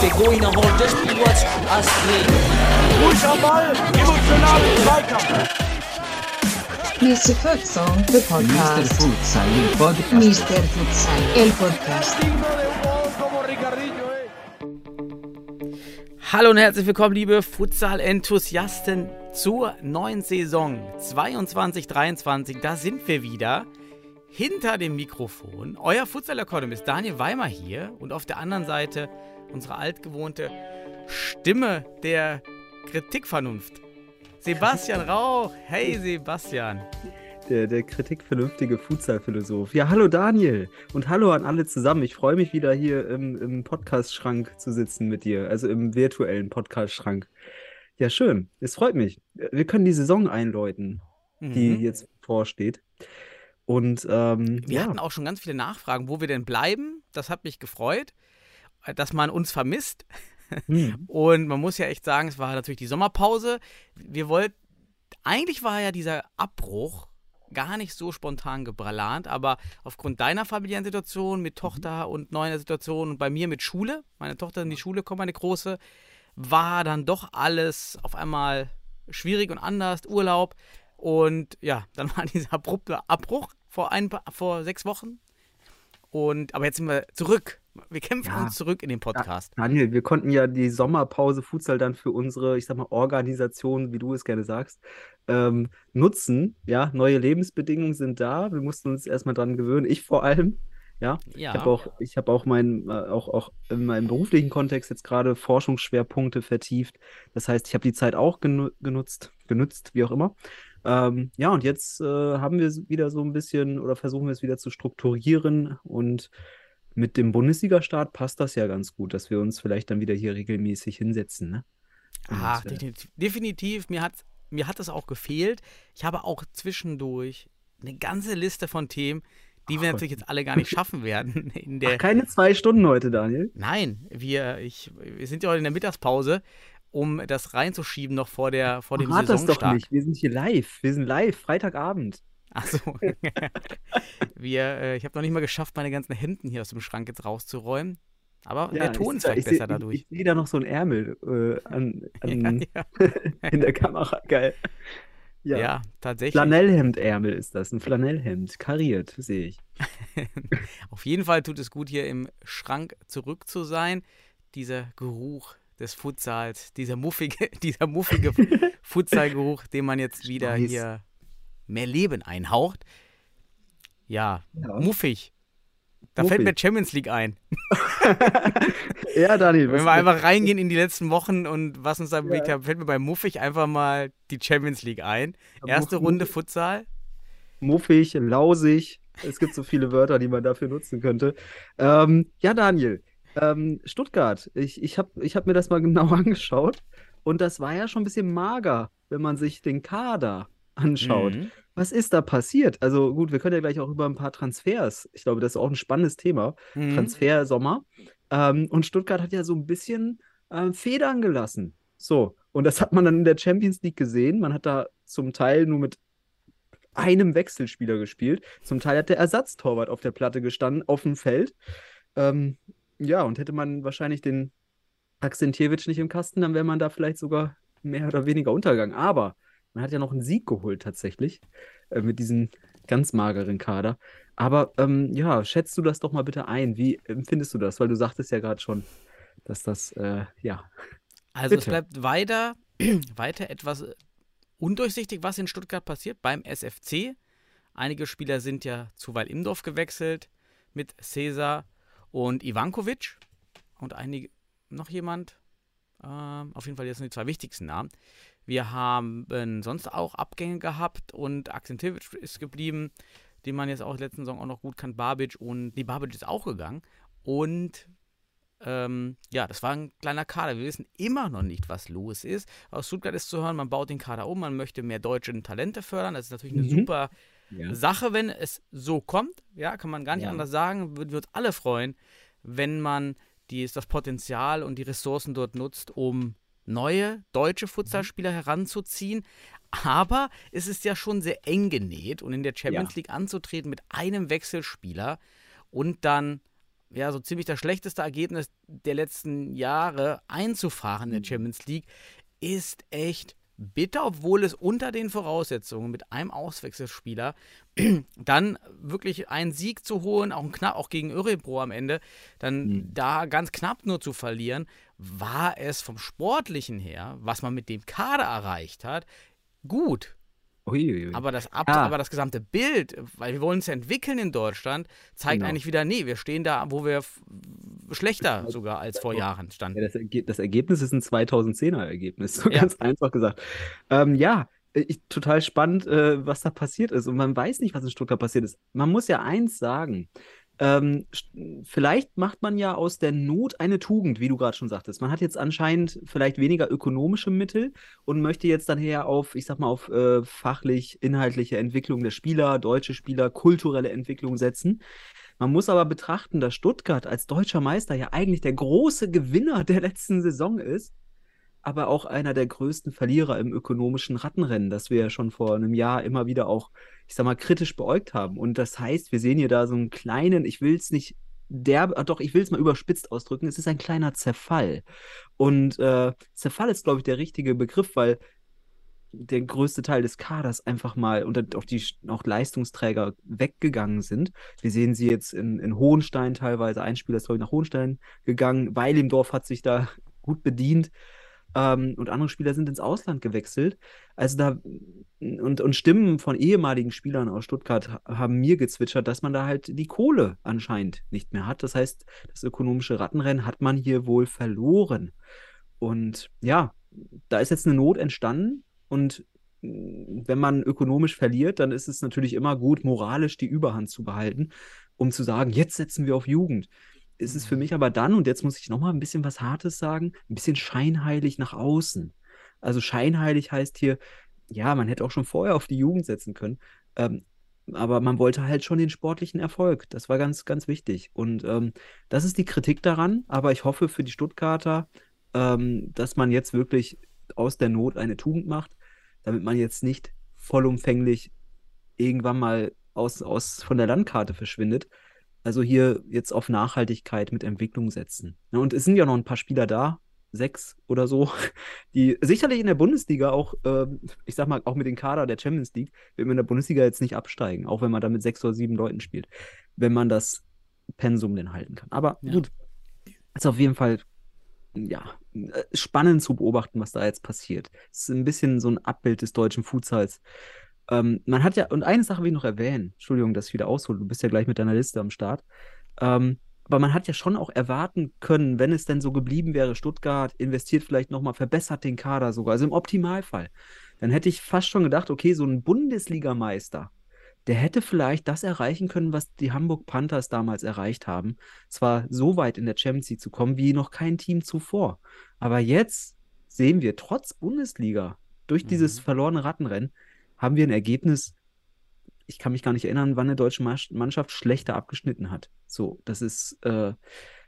Der Goiner holt das Spiel was Astrid. Ruhig am Ball, emotional Zweikampf. Mr. Futsal, the Mr. podcast. Futsal, il podcast. Mr. Futsal, el podcast. Hallo und herzlich willkommen, liebe Futsal-Enthusiasten, zur neuen Saison 22-23. Da sind wir wieder. Hinter dem Mikrofon, euer Futsal-Economist Daniel Weimer hier und auf der anderen Seite unsere altgewohnte Stimme der Kritikvernunft. Sebastian Rauch. Hey Sebastian. Der, der kritikvernünftige Futsal-Philosoph. Ja, hallo Daniel und hallo an alle zusammen. Ich freue mich wieder hier im, im Podcast-Schrank zu sitzen mit dir, also im virtuellen Podcast-Schrank. Ja, schön. Es freut mich. Wir können die Saison einläuten, die Mhm. jetzt vorsteht. Und ähm, Wir ja, hatten auch schon ganz viele Nachfragen, wo wir denn bleiben. Das hat mich gefreut, dass man uns vermisst. hm, Und man muss ja echt sagen, es war natürlich die Sommerpause. Wir wollten, eigentlich war ja dieser Abbruch gar nicht so spontan geplant, aber aufgrund deiner familiären Situation mit Tochter und neuer Situation und bei mir mit Schule, meine Tochter in die Schule kommt, meine große, war dann doch alles auf einmal schwierig und anders, Urlaub. Und ja, dann war dieser abrupte Abbruch vor, ein, paar- vor sechs Wochen. Und, aber jetzt sind wir zurück. Wir kämpfen Ja. uns zurück in den Podcast. Daniel, wir konnten ja die Sommerpause Futsal dann für unsere, ich sag mal, Organisation, wie du es gerne sagst, ähm, nutzen. Ja, neue Lebensbedingungen sind da. Wir mussten uns erstmal dran gewöhnen. Ich vor allem. Ja, Ja. Ich habe auch, ich habe auch mein, äh, auch, auch in meinem beruflichen Kontext jetzt gerade Forschungsschwerpunkte vertieft. Das heißt, ich habe die Zeit auch genu genutzt, genutzt, wie auch immer. Ähm, ja, und jetzt äh, haben wir es wieder so ein bisschen oder versuchen wir es wieder zu strukturieren und mit dem Bundesliga-Start passt das ja ganz gut, dass wir uns vielleicht dann wieder hier regelmäßig hinsetzen, ne? Ah, äh, definitiv, definitiv. Mir hat, mir hat das auch gefehlt. Ich habe auch zwischendurch eine ganze Liste von Themen, die wir Ach, natürlich jetzt alle gar nicht schaffen werden. In der, Ach, keine zwei Stunden heute, Daniel. Nein, wir, ich, wir sind ja heute in der Mittagspause, um das reinzuschieben noch vor, der, vor dem Rat das doch Saisonstart. nicht. Wir sind hier live. Wir sind live, Freitagabend. Achso. wir, äh, ich habe noch nicht mal geschafft, meine ganzen Hemden hier aus dem Schrank jetzt rauszuräumen. Aber der Ton ich, ist vielleicht ich, besser ich, dadurch. Ich, sehe da noch so ein Ärmel äh, an, an, ja, in der Kamera. Geil. Ja. Ja. tatsächlich. Flanellhemdärmel ist das. Ein Flanellhemd. Kariert, sehe ich. Auf jeden Fall tut es gut, hier im Schrank zurück zu sein. Dieser Geruch des Futsals, dieser muffige, dieser muffige Futsalgeruch, den man jetzt wieder weiß. hier mehr Leben einhaucht. Ja, Ja. muffig. Da fällt mir Muffig. Champions League ein. Ja, Daniel. Wenn wir einfach reingehen in die letzten Wochen und was uns da bewegt hat, fällt mir bei muffig einfach mal die Champions League ein. Erste Muff- Runde Futsal. Muffig, lausig. Es gibt so viele Wörter, die man dafür nutzen könnte. Ähm, ja, Daniel. Ähm, Stuttgart. Ich, ich habe ich hab mir das mal genau angeschaut. Und das war ja schon ein bisschen mager, wenn man sich den Kader anschaut. Mhm. Was ist da passiert? Also gut, wir können ja gleich auch über ein paar Transfers. Ich glaube, das ist auch ein spannendes Thema. Mhm. Transfer Sommer. Ähm, und Stuttgart hat ja so ein bisschen ähm, Federn gelassen. So, und das hat man dann in der Champions League gesehen. Man hat da zum Teil nur mit einem Wechselspieler gespielt. Zum Teil hat der Ersatztorwart auf der Platte gestanden, auf dem Feld. Ähm, ja, und hätte man wahrscheinlich den Akzentjewitsch nicht im Kasten, dann wäre man da vielleicht sogar mehr oder weniger untergegangen. Aber man hat ja noch einen Sieg geholt tatsächlich äh, mit diesem ganz mageren Kader. Aber ähm, ja, schätzt du das doch mal bitte ein. Wie empfindest du das? Weil du sagtest ja gerade schon, dass das, äh, ja. Also es Bitte. bleibt weiter, weiter etwas äh, undurchsichtig, was in Stuttgart passiert beim SFC. Einige Spieler sind ja zu Weil-Imdorf gewechselt mit Cesar und Ivankovic und einige, noch jemand. Ähm, auf jeden Fall, das sind die zwei wichtigsten Namen. Wir haben sonst auch Abgänge gehabt und Akzentjevic ist geblieben, den man jetzt auch letzten Saison auch noch gut kann. Babic und, nee, Babic ist auch gegangen. Und ähm, ja, das war ein kleiner Kader. Wir wissen immer noch nicht, was los ist. Aus Stuttgart ist zu hören, man baut den Kader um, man möchte mehr deutsche Talente fördern. Das ist natürlich eine Mhm. super ja. Sache, wenn es so kommt. Ja, kann man gar nicht Ja. anders sagen. Würden wir uns alle freuen, wenn man die, das Potenzial und die Ressourcen dort nutzt, um neue deutsche Futsalspieler heranzuziehen. Aber es ist ja schon sehr eng genäht und in der Champions Ja. League anzutreten mit einem Wechselspieler und dann ja so ziemlich das schlechteste Ergebnis der letzten Jahre einzufahren Mhm. in der Champions League ist echt bitter, obwohl es unter den Voraussetzungen mit einem Auswechselspieler dann wirklich einen Sieg zu holen, auch, ein knapp, auch gegen Örebro am Ende, dann Mhm. da ganz knapp nur zu verlieren, war es vom Sportlichen her, was man mit dem Kader erreicht hat, gut. Uiuiui. Aber das, Ab Ja. aber das gesamte Bild, weil wir wollen es ja entwickeln in Deutschland, zeigt Genau. eigentlich wieder, nee, wir stehen da, wo wir schlechter sogar als vor Jahren standen. Ja, das, Erge das Ergebnis ist ein 2010er-Ergebnis, so Ja. ganz einfach gesagt. Ähm, ja, äh, ich, total spannend, äh, was da passiert ist. Und man weiß nicht, was in Stuttgart passiert ist. Man muss ja eins sagen. Ähm, vielleicht macht man ja aus der Not eine Tugend, wie du gerade schon sagtest. Man hat jetzt anscheinend vielleicht weniger ökonomische Mittel und möchte jetzt dann her auf, ich sag mal, auf äh, fachlich, inhaltliche Entwicklung der Spieler, deutsche Spieler, kulturelle Entwicklung setzen. Man muss aber betrachten, dass Stuttgart als deutscher Meister ja eigentlich der große Gewinner der letzten Saison ist, aber auch einer der größten Verlierer im ökonomischen Rattenrennen, das wir ja schon vor einem Jahr immer wieder auch, ich sag mal, kritisch beäugt haben. Und das heißt, wir sehen hier da so einen kleinen, ich will es nicht derb, ah, doch, ich will es mal überspitzt ausdrücken, es ist ein kleiner Zerfall. Und äh, Zerfall ist, glaube ich, der richtige Begriff, weil der größte Teil des Kaders einfach mal und auch die auch Leistungsträger weggegangen sind. Wir sehen sie jetzt in, in Hohenstein teilweise. Ein Spieler ist, glaube ich, nach Hohenstein gegangen. Weilimdorf hat sich da gut bedient. Ähm, und andere Spieler sind ins Ausland gewechselt. Also da und, und Stimmen von ehemaligen Spielern aus Stuttgart ha- haben mir gezwitschert, dass man da halt die Kohle anscheinend nicht mehr hat. Das heißt, das ökonomische Rattenrennen hat man hier wohl verloren. Und ja, da ist jetzt eine Not entstanden. Und mh, wenn man ökonomisch verliert, dann ist es natürlich immer gut, moralisch die Überhand zu behalten, um zu sagen, jetzt setzen wir auf Jugend. Ist es für mich aber dann, und jetzt muss ich nochmal ein bisschen was Hartes sagen, ein bisschen scheinheilig nach außen. Also scheinheilig heißt hier, ja, man hätte auch schon vorher auf die Jugend setzen können, ähm, aber man wollte halt schon den sportlichen Erfolg. Das war ganz, ganz wichtig. Und ähm, das ist die Kritik daran, aber ich hoffe für die Stuttgarter, ähm, dass man jetzt wirklich aus der Not eine Tugend macht, damit man jetzt nicht vollumfänglich irgendwann mal aus, aus von der Landkarte verschwindet. Also hier jetzt auf Nachhaltigkeit mit Entwicklung setzen. Und es sind ja noch ein paar Spieler da, sechs oder so, die sicherlich in der Bundesliga auch, ähm, ich sag mal, auch mit dem Kader der Champions League, wird man in der Bundesliga jetzt nicht absteigen, auch wenn man da mit sechs oder sieben Leuten spielt, wenn man das Pensum denn halten kann. Aber Ja. gut, ist auf jeden Fall ja, äh, spannend zu beobachten, was da jetzt passiert. Es ist ein bisschen so ein Abbild des deutschen Futsals. Ähm, man hat ja, und eine Sache will ich noch erwähnen, Entschuldigung, dass ich wieder aushole, du bist ja gleich mit deiner Liste am Start. Ähm, aber man hat ja schon auch erwarten können, wenn es denn so geblieben wäre, Stuttgart investiert vielleicht nochmal, verbessert den Kader sogar, also im Optimalfall. Dann hätte ich fast schon gedacht, okay, so ein Bundesligameister, der hätte vielleicht das erreichen können, was die Hamburg Panthers damals erreicht haben. Zwar so weit in der Champions League zu kommen wie noch kein Team zuvor. Aber jetzt sehen wir, trotz Bundesliga, durch dieses verlorene Rattenrennen, haben wir ein Ergebnis. Ich kann mich gar nicht erinnern, wann eine deutsche Mannschaft schlechter abgeschnitten hat. So, das ist äh,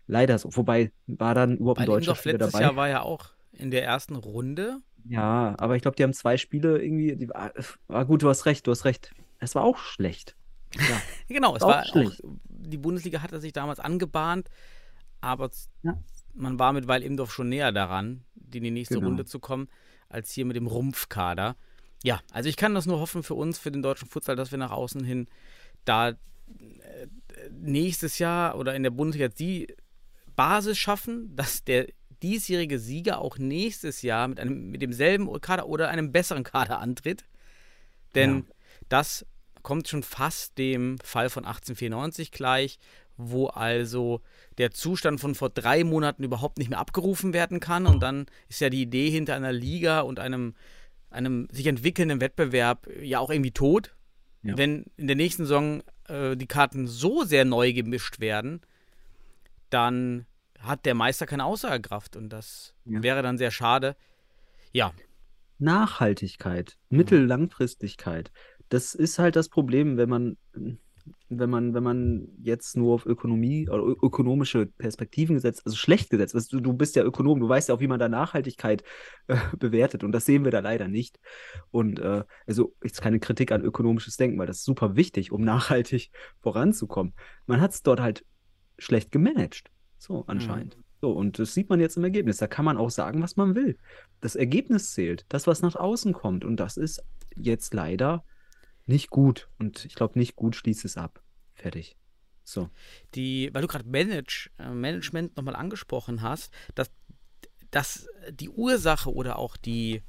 leider so. Wobei war dann überhaupt ein Weil deutscher Spieler letztes dabei. Jahr war ja auch in der ersten Runde. Ja, aber ich glaube, die haben zwei Spiele irgendwie. Die, war, war gut, du hast recht, du hast recht. Es war auch schlecht. Ja. Genau, es Auch war auch, schlecht. die Bundesliga hatte sich damals angebahnt, aber Ja. man war mit Weil Imdorf schon näher daran, in die nächste Genau. Runde zu kommen, als hier mit dem Rumpfkader. Ja, also ich kann das nur hoffen für uns, für den deutschen Futsal, dass wir nach außen hin da äh, nächstes Jahr oder in der Bundesliga die Basis schaffen, dass der diesjährige Sieger auch nächstes Jahr mit einem mit demselben Kader oder einem besseren Kader antritt. Denn Ja. das kommt schon fast dem Fall von 1894 gleich, wo also der Zustand von vor drei Monaten überhaupt nicht mehr abgerufen werden kann. Und dann ist ja die Idee hinter einer Liga und einem, einem sich entwickelnden Wettbewerb ja auch irgendwie tot. Ja. Wenn in der nächsten Saison äh, die Karten so sehr neu gemischt werden, dann hat der Meister keine Aussagekraft und das Ja. wäre dann sehr schade. Ja, Nachhaltigkeit, Mittellangfristigkeit. Das ist halt das Problem, wenn man, wenn man, wenn man jetzt nur auf Ökonomie oder ö- ökonomische Perspektiven gesetzt, also schlecht gesetzt, weißt du, du bist ja Ökonom, du weißt ja auch, wie man da Nachhaltigkeit äh, bewertet und das sehen wir da leider nicht. Und äh, also ist keine Kritik an ökonomisches Denken, weil das ist super wichtig, um nachhaltig voranzukommen. Man hat es dort halt schlecht gemanagt. So, anscheinend. So, und das sieht man jetzt im Ergebnis. Da kann man auch sagen, was man will. Das Ergebnis zählt, das, was nach außen kommt. Und das ist jetzt leider nicht gut. Und ich glaube, nicht gut schließt es ab. Fertig. So. die, weil du gerade Manage, äh, Management nochmal angesprochen hast, dass, dass die Ursache oder auch die,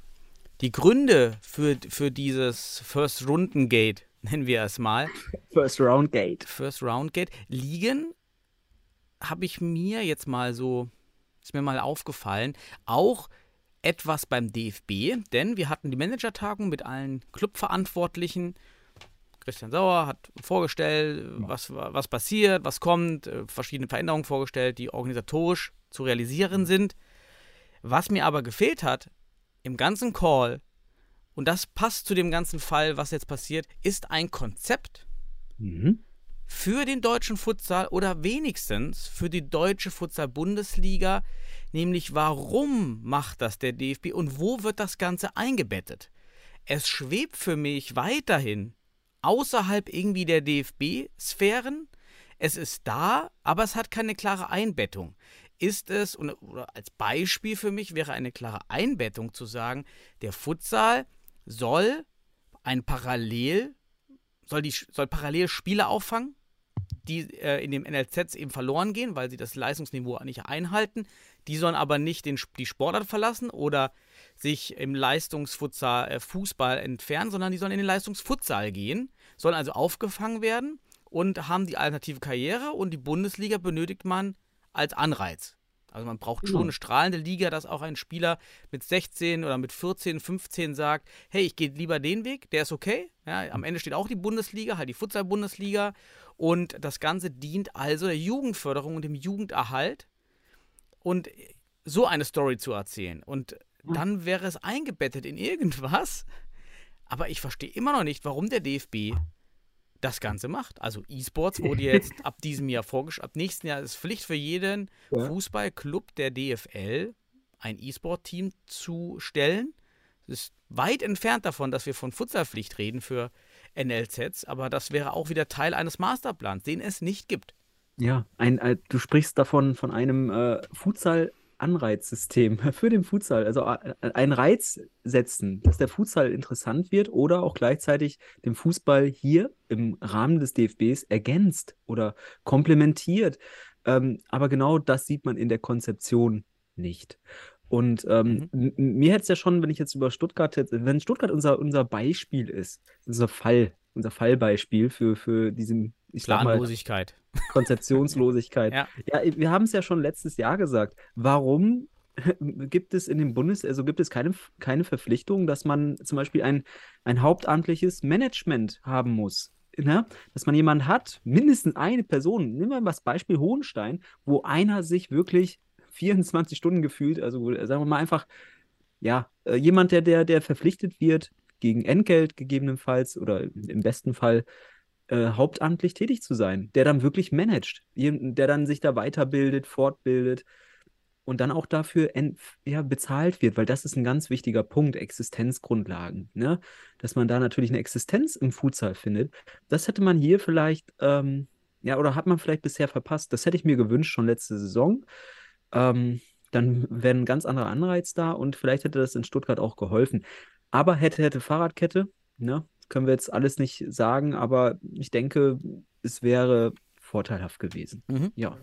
die Gründe für, für dieses First Runden Gate, nennen wir es mal, First Round Gate. First Round Gate, liegen, habe ich mir jetzt mal so, ist mir mal aufgefallen, auch etwas beim DFB, denn wir hatten die Managertagung mit allen Clubverantwortlichen. Christian Sauer hat vorgestellt, was, was passiert, was kommt, äh, verschiedene Veränderungen vorgestellt, die organisatorisch zu realisieren sind. Was mir aber gefehlt hat im ganzen Call, und das passt zu dem ganzen Fall, was jetzt passiert, ist ein Konzept, Mhm. für den deutschen Futsal oder wenigstens für die deutsche Futsal-Bundesliga, nämlich warum macht das der DFB und wo wird das Ganze eingebettet? Es schwebt für mich weiterhin außerhalb irgendwie der DFB-Sphären. Es ist da, aber es hat keine klare Einbettung. Ist es, und, oder als Beispiel für mich wäre eine klare Einbettung zu sagen, der Futsal soll ein Parallel soll, die, soll parallel Spiele auffangen, die äh, in dem NLZ eben verloren gehen, weil sie das Leistungsniveau nicht einhalten. Die sollen aber nicht den, die Sportart verlassen oder sich im Leistungsfutsal äh, Fußball entfernen, sondern die sollen in den Leistungsfutsal gehen, sollen also aufgefangen werden und haben die alternative Karriere und die Bundesliga benötigt man als Anreiz. Also man braucht schon Genau. eine strahlende Liga, dass auch ein Spieler mit 16 oder mit 14, 15 sagt, hey, ich gehe lieber den Weg, der ist okay. Ja, am Ende steht auch die Bundesliga, halt die Futsal-Bundesliga. Und das Ganze dient also der Jugendförderung und dem Jugenderhalt. Und so eine Story zu erzählen. Und dann wäre es eingebettet in irgendwas. Aber ich verstehe immer noch nicht, warum der DFB das Ganze macht. Also E-Sports wurde jetzt ab diesem Jahr vorgeschlagen. Ab nächsten Jahr ist Pflicht für jeden Ja. Fußballclub der DFL ein E-Sport-Team zu stellen. Es ist weit entfernt davon, dass wir von Futsalpflicht reden für NLZs, aber das wäre auch wieder Teil eines Masterplans, den es nicht gibt. Ja, ein, äh, du sprichst davon von einem äh, Futsal-Anreizsystem für den Futsal. Also äh, einen Reiz setzen, dass der Futsal interessant wird oder auch gleichzeitig den Fußball hier im Rahmen des DFBs ergänzt oder komplementiert. Ähm, aber genau das sieht man in der Konzeption nicht. Und ähm, m- m- mir hätte es ja schon, wenn ich jetzt über Stuttgart, wenn Stuttgart unser, unser Beispiel ist, unser Fall, unser Fallbeispiel für, für diesen, ich sag mal, Planlosigkeit. Konzeptionslosigkeit. Ja. Ja, wir haben es ja schon letztes Jahr gesagt. Warum gibt es in dem Bundes, also gibt es keine, keine Verpflichtung, dass man zum Beispiel ein, ein hauptamtliches Management haben muss? Ne? Dass man jemanden hat, mindestens eine Person, nehmen wir mal das Beispiel Hohenstein, wo einer sich wirklich 24 Stunden gefühlt, also sagen wir mal einfach, ja, äh, jemand, der, der, der verpflichtet wird, gegen Entgelt gegebenenfalls oder im besten Fall äh, hauptamtlich tätig zu sein, der dann wirklich managt, der dann sich da weiterbildet, fortbildet und dann auch dafür ja, bezahlt wird, weil das ist ein ganz wichtiger Punkt, Existenzgrundlagen, ne? Dass man da natürlich eine Existenz im Futsal findet. Das hätte man hier vielleicht, ähm, ja, oder hat man vielleicht bisher verpasst. Das hätte ich mir gewünscht schon letzte Saison. Ähm, dann wäre ein ganz anderer Anreiz da und vielleicht hätte das in Stuttgart auch geholfen. Aber hätte, hätte Fahrradkette, ne? Können wir jetzt alles nicht sagen, aber ich denke, es wäre vorteilhaft gewesen. Mhm. Ja.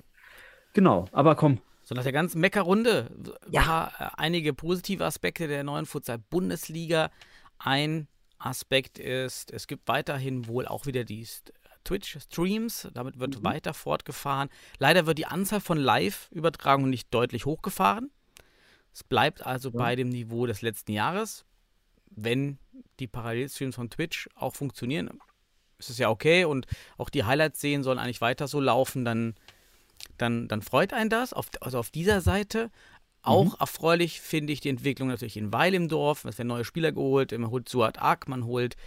Genau, aber komm, So nach der ganzen Meckerrunde, Ja. paar, äh, einige positive Aspekte der neuen Futsal-Bundesliga. Ein Aspekt ist, es gibt weiterhin wohl auch wieder die St- Twitch-Streams, damit wird weiter fortgefahren. Leider wird die Anzahl von Live-Übertragungen nicht deutlich hochgefahren. Es bleibt also bei dem Niveau des letzten Jahres. Wenn die Parallelstreams von Twitch auch funktionieren, ist es ja okay und auch die Highlights sehen sollen eigentlich weiter so laufen, dann dann, dann freut einen das. Auf, also auf dieser Seite. Auch erfreulich finde ich die Entwicklung natürlich in Weil im Dorf. Es werden neue Spieler geholt. Man holt Suat Ak, man holt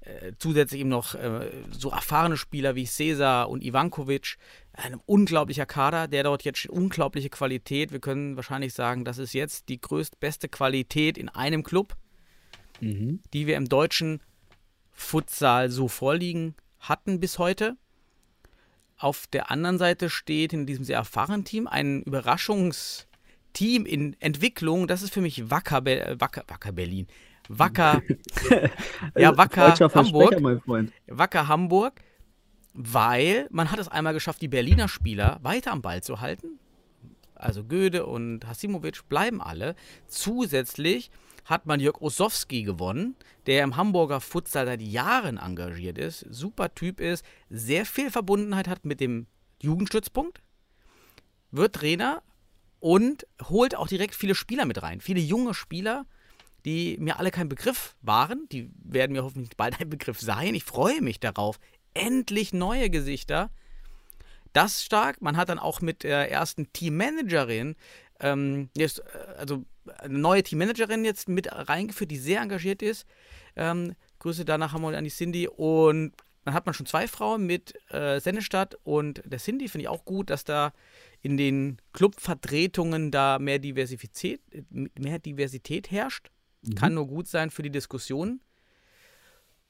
äh, zusätzlich eben noch äh, so erfahrene Spieler wie Cesar und Ivankovic. Ein unglaublicher Kader, der dort jetzt unglaubliche Qualität. Wir können wahrscheinlich sagen, das ist jetzt die größtbeste Qualität in einem Club, Mhm. die wir im deutschen Futsal so vorliegen hatten bis heute. Auf der anderen Seite steht in diesem sehr erfahrenen Team ein Überraschungsteam in Entwicklung. Das ist für mich Wacker, Be äh, Wacker, Wacker Berlin. Wacker, ja, Wacker Deutscher Versprecher, Hamburg. Wacker Hamburg, weil man hat es einmal geschafft, die Berliner Spieler weiter am Ball zu halten. Also Göde und Hasimovic bleiben alle. Zusätzlich hat man Jörg Ossowski gewonnen, der im Hamburger Futsal seit Jahren engagiert ist, super Typ ist, sehr viel Verbundenheit hat mit dem Jugendstützpunkt, wird Trainer und holt auch direkt viele Spieler mit rein. Viele junge Spieler, die mir alle kein Begriff waren. Die werden mir hoffentlich bald ein Begriff sein. Ich freue mich darauf. Endlich neue Gesichter. Das stark. Man hat dann auch mit der ersten Teammanagerin, ähm, jetzt, äh, also eine neue Teammanagerin jetzt mit reingeführt, die sehr engagiert ist. Ähm, Grüße danach haben wir an die Cindy. Und dann hat man schon zwei Frauen mit äh, Sennestadt und der Cindy. Finde ich auch gut, dass da in den Clubvertretungen da mehr Diversität, mehr Diversität herrscht. Kann nur gut sein für die Diskussion.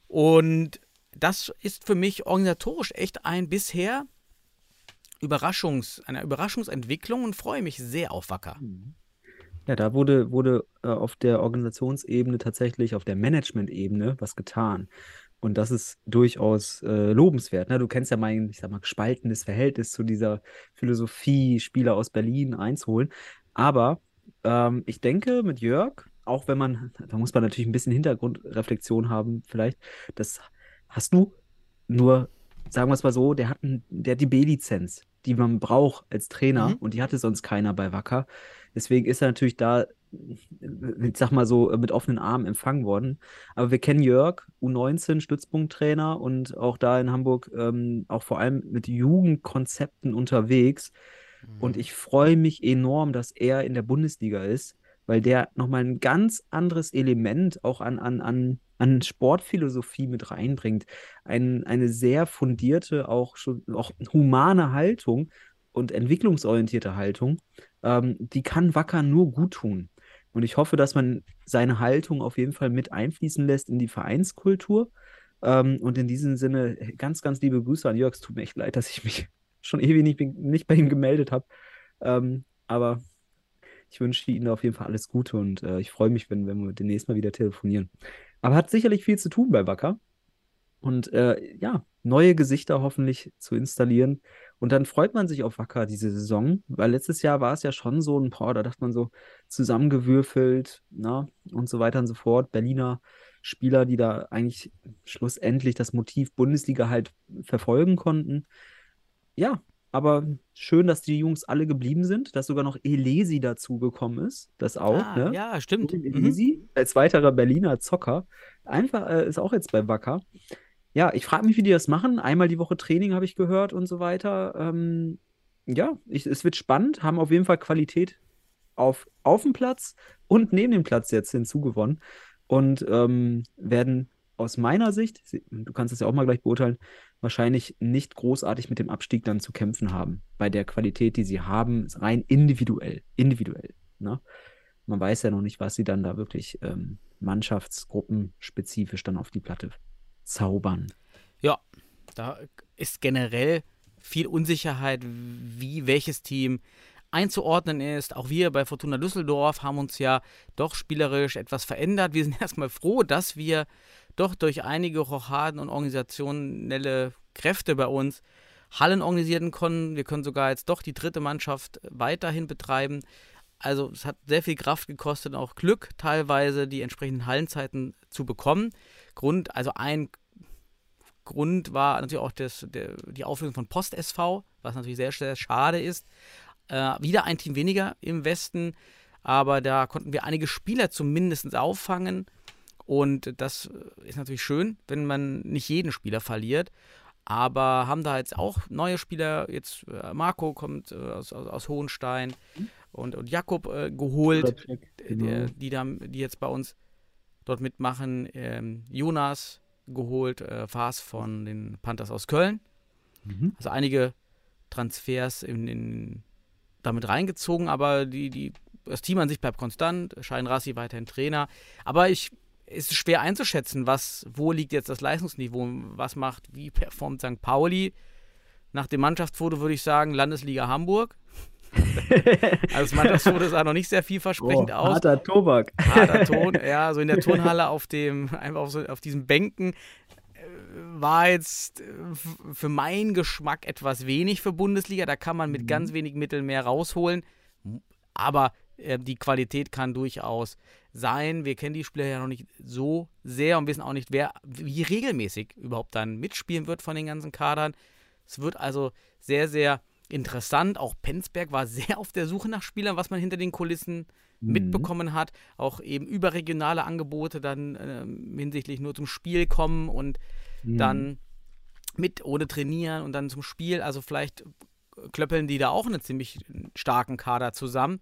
Und das ist für mich organisatorisch echt ein bisher Überraschungs, eine Überraschungsentwicklung und freue mich sehr auf Wacker. Ja, da wurde, wurde äh, auf der Organisationsebene tatsächlich, auf der Management-Ebene was getan. Und das ist durchaus äh, lobenswert. Ne? Du kennst ja mein, ich sag mal, gespaltenes Verhältnis zu dieser Philosophie, Spieler aus Berlin einzuholen. Aber ähm, ich denke, mit Jörg, auch wenn man, da muss man natürlich ein bisschen Hintergrundreflexion haben, vielleicht, das hast du. Nur, sagen wir es mal so, der hat, ein, der hat die B-Lizenz, die man braucht als Trainer Mhm. und die hatte sonst keiner bei Wacker. Deswegen ist er natürlich da, ich sag mal so, mit offenen Armen empfangen worden. Aber wir kennen Jörg, U19, Stützpunkttrainer und auch da in Hamburg ähm, auch vor allem mit Jugendkonzepten unterwegs. Und ich freue mich enorm, dass er in der Bundesliga ist, weil der nochmal ein ganz anderes Element auch an, an, an, an Sportphilosophie mit reinbringt. Ein, eine sehr fundierte, auch schon auch humane Haltung und entwicklungsorientierte Haltung, ähm, die kann Wacker nur gut tun. Und ich hoffe, dass man seine Haltung auf jeden Fall mit einfließen lässt in die Vereinskultur. Ähm, und in diesem Sinne ganz, ganz liebe Grüße an Jörg. Es tut mir echt leid, dass ich mich schon ewig nicht, nicht bei ihm gemeldet habe. Ähm, aber ich wünsche Ihnen auf jeden Fall alles Gute und äh, ich freue mich, wenn, wenn wir demnächst mal wieder telefonieren. Aber hat sicherlich viel zu tun bei Wacker. Und äh, ja, neue Gesichter hoffentlich zu installieren. Und dann freut man sich auf Wacker diese Saison, weil letztes Jahr war es ja schon so ein paar, da dachte man so zusammengewürfelt, na, und so weiter und so fort. Berliner Spieler, die da eigentlich schlussendlich das Motiv Bundesliga halt verfolgen konnten. Ja, aber schön, dass die Jungs alle geblieben sind, dass sogar noch Elesi dazugekommen ist. Das auch, Ah, ne? Ja, stimmt. Mhm. Elisi als weiterer Berliner Zocker. Einfach äh, ist auch jetzt bei Wacker. Ja, ich frage mich, wie die das machen. Einmal die Woche Training habe ich gehört und so weiter. Ähm, ja, ich, es wird spannend, haben auf jeden Fall Qualität auf, auf dem Platz und neben dem Platz jetzt hinzugewonnen und ähm, werden aus meiner Sicht, du kannst es ja auch mal gleich beurteilen, wahrscheinlich nicht großartig mit dem Abstieg dann zu kämpfen haben. Bei der Qualität, die sie haben, rein individuell. Individuell. Ne? Man weiß ja noch nicht, was sie dann da wirklich ähm, mannschaftsgruppenspezifisch dann auf die Platte zaubern. Ja, da ist generell viel Unsicherheit, wie welches Team einzuordnen ist. Auch wir bei Fortuna Düsseldorf haben uns ja doch spielerisch etwas verändert. Wir sind erstmal froh, dass wir doch durch einige Rochaden und organisationelle Kräfte bei uns Hallen organisieren konnten. Wir können sogar jetzt doch die dritte Mannschaft weiterhin betreiben. Also es hat sehr viel Kraft gekostet und auch Glück teilweise die entsprechenden Hallenzeiten zu bekommen. Grund, also ein Grund war natürlich auch das, der, die Auflösung von Post SV, was natürlich sehr, sehr schade ist. Äh, wieder ein Team weniger im Westen, aber da konnten wir einige Spieler zumindest auffangen. Und das ist natürlich schön, wenn man nicht jeden Spieler verliert. Aber haben da jetzt auch neue Spieler, jetzt äh, Marco kommt äh, aus, aus, aus Hohenstein und, und Jakob äh, geholt, Genau. die, die, da, die jetzt bei uns dort mitmachen. Ähm, Jonas geholt, äh, Faas von den Panthers aus Köln. Mhm. Also einige Transfers in, in, damit reingezogen, aber die, die, das Team an sich bleibt konstant. Schein Rassi weiterhin Trainer. Aber ich es ist schwer einzuschätzen, was, wo liegt jetzt das Leistungsniveau, was macht, wie performt St. Pauli. Nach dem Mannschaftsfoto würde ich sagen, Landesliga Hamburg. also das Mannschaftsfoto sah noch nicht sehr vielversprechend Oh, aus. harter Tobak. Harter Ton, ja, so in der Turnhalle auf dem, einfach auf, so, auf diesen Bänken war jetzt äh, für meinen Geschmack etwas wenig für Bundesliga. Da kann man mit ganz wenig Mitteln mehr rausholen. Aber äh, die Qualität kann durchaus sein. Wir kennen die Spieler ja noch nicht so sehr und wissen auch nicht, wer wie regelmäßig überhaupt dann mitspielen wird von den ganzen Kadern. Es wird also sehr, sehr interessant. Auch Penzberg war sehr auf der Suche nach Spielern, was man hinter den Kulissen mitbekommen hat. Auch eben überregionale Angebote dann ähm, hinsichtlich nur zum Spiel kommen und dann mit ohne trainieren und dann zum Spiel. Also vielleicht klöppeln die da auch einen ziemlich starken Kader zusammen.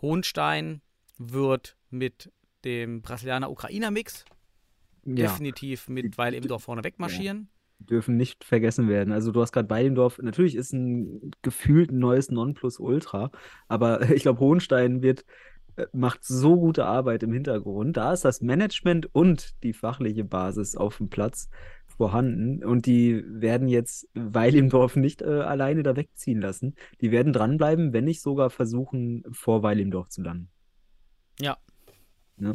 Hohenstein wird mit dem Brasilianer-Ukrainer-Mix Ja, definitiv mit Weil im Dorf vorne wegmarschieren. dürfen nicht vergessen werden. Also du hast gerade Weilendorf, natürlich ist ein gefühlt neues Nonplusultra, aber ich glaube, Hohenstein wird, äh, macht so gute Arbeit im Hintergrund. Da ist das Management und die fachliche Basis auf dem Platz vorhanden und die werden jetzt Weilimdorf nicht äh, alleine da wegziehen lassen. Die werden dranbleiben, wenn nicht sogar versuchen, vor Weilimdorf zu landen. Ja. Ja.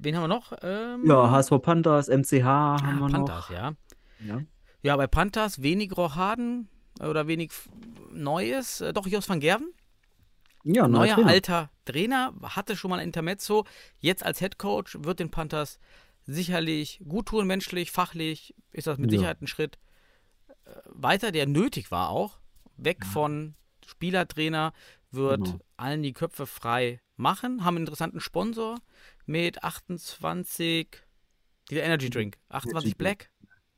Wen haben wir noch? Ähm, Ja, HSV Panthers, MCH haben ah, wir Panthers, noch. ja. Ja. Ja, bei Panthers wenig Rochaden äh, oder wenig Neues. Äh, Doch, Jos van Gerven, Ja, neuer neuer Trainer. alter Trainer, hatte schon mal ein Intermezzo. Jetzt als Head Coach wird den Panthers sicherlich gut tun, menschlich, fachlich ist das mit Ja. Sicherheit ein Schritt äh, weiter, der nötig war auch. Weg von Spielertrainer, wird Genau. allen die Köpfe frei machen, haben einen interessanten Sponsor mit 28, dieser Energy Drink, 28 Energy Black,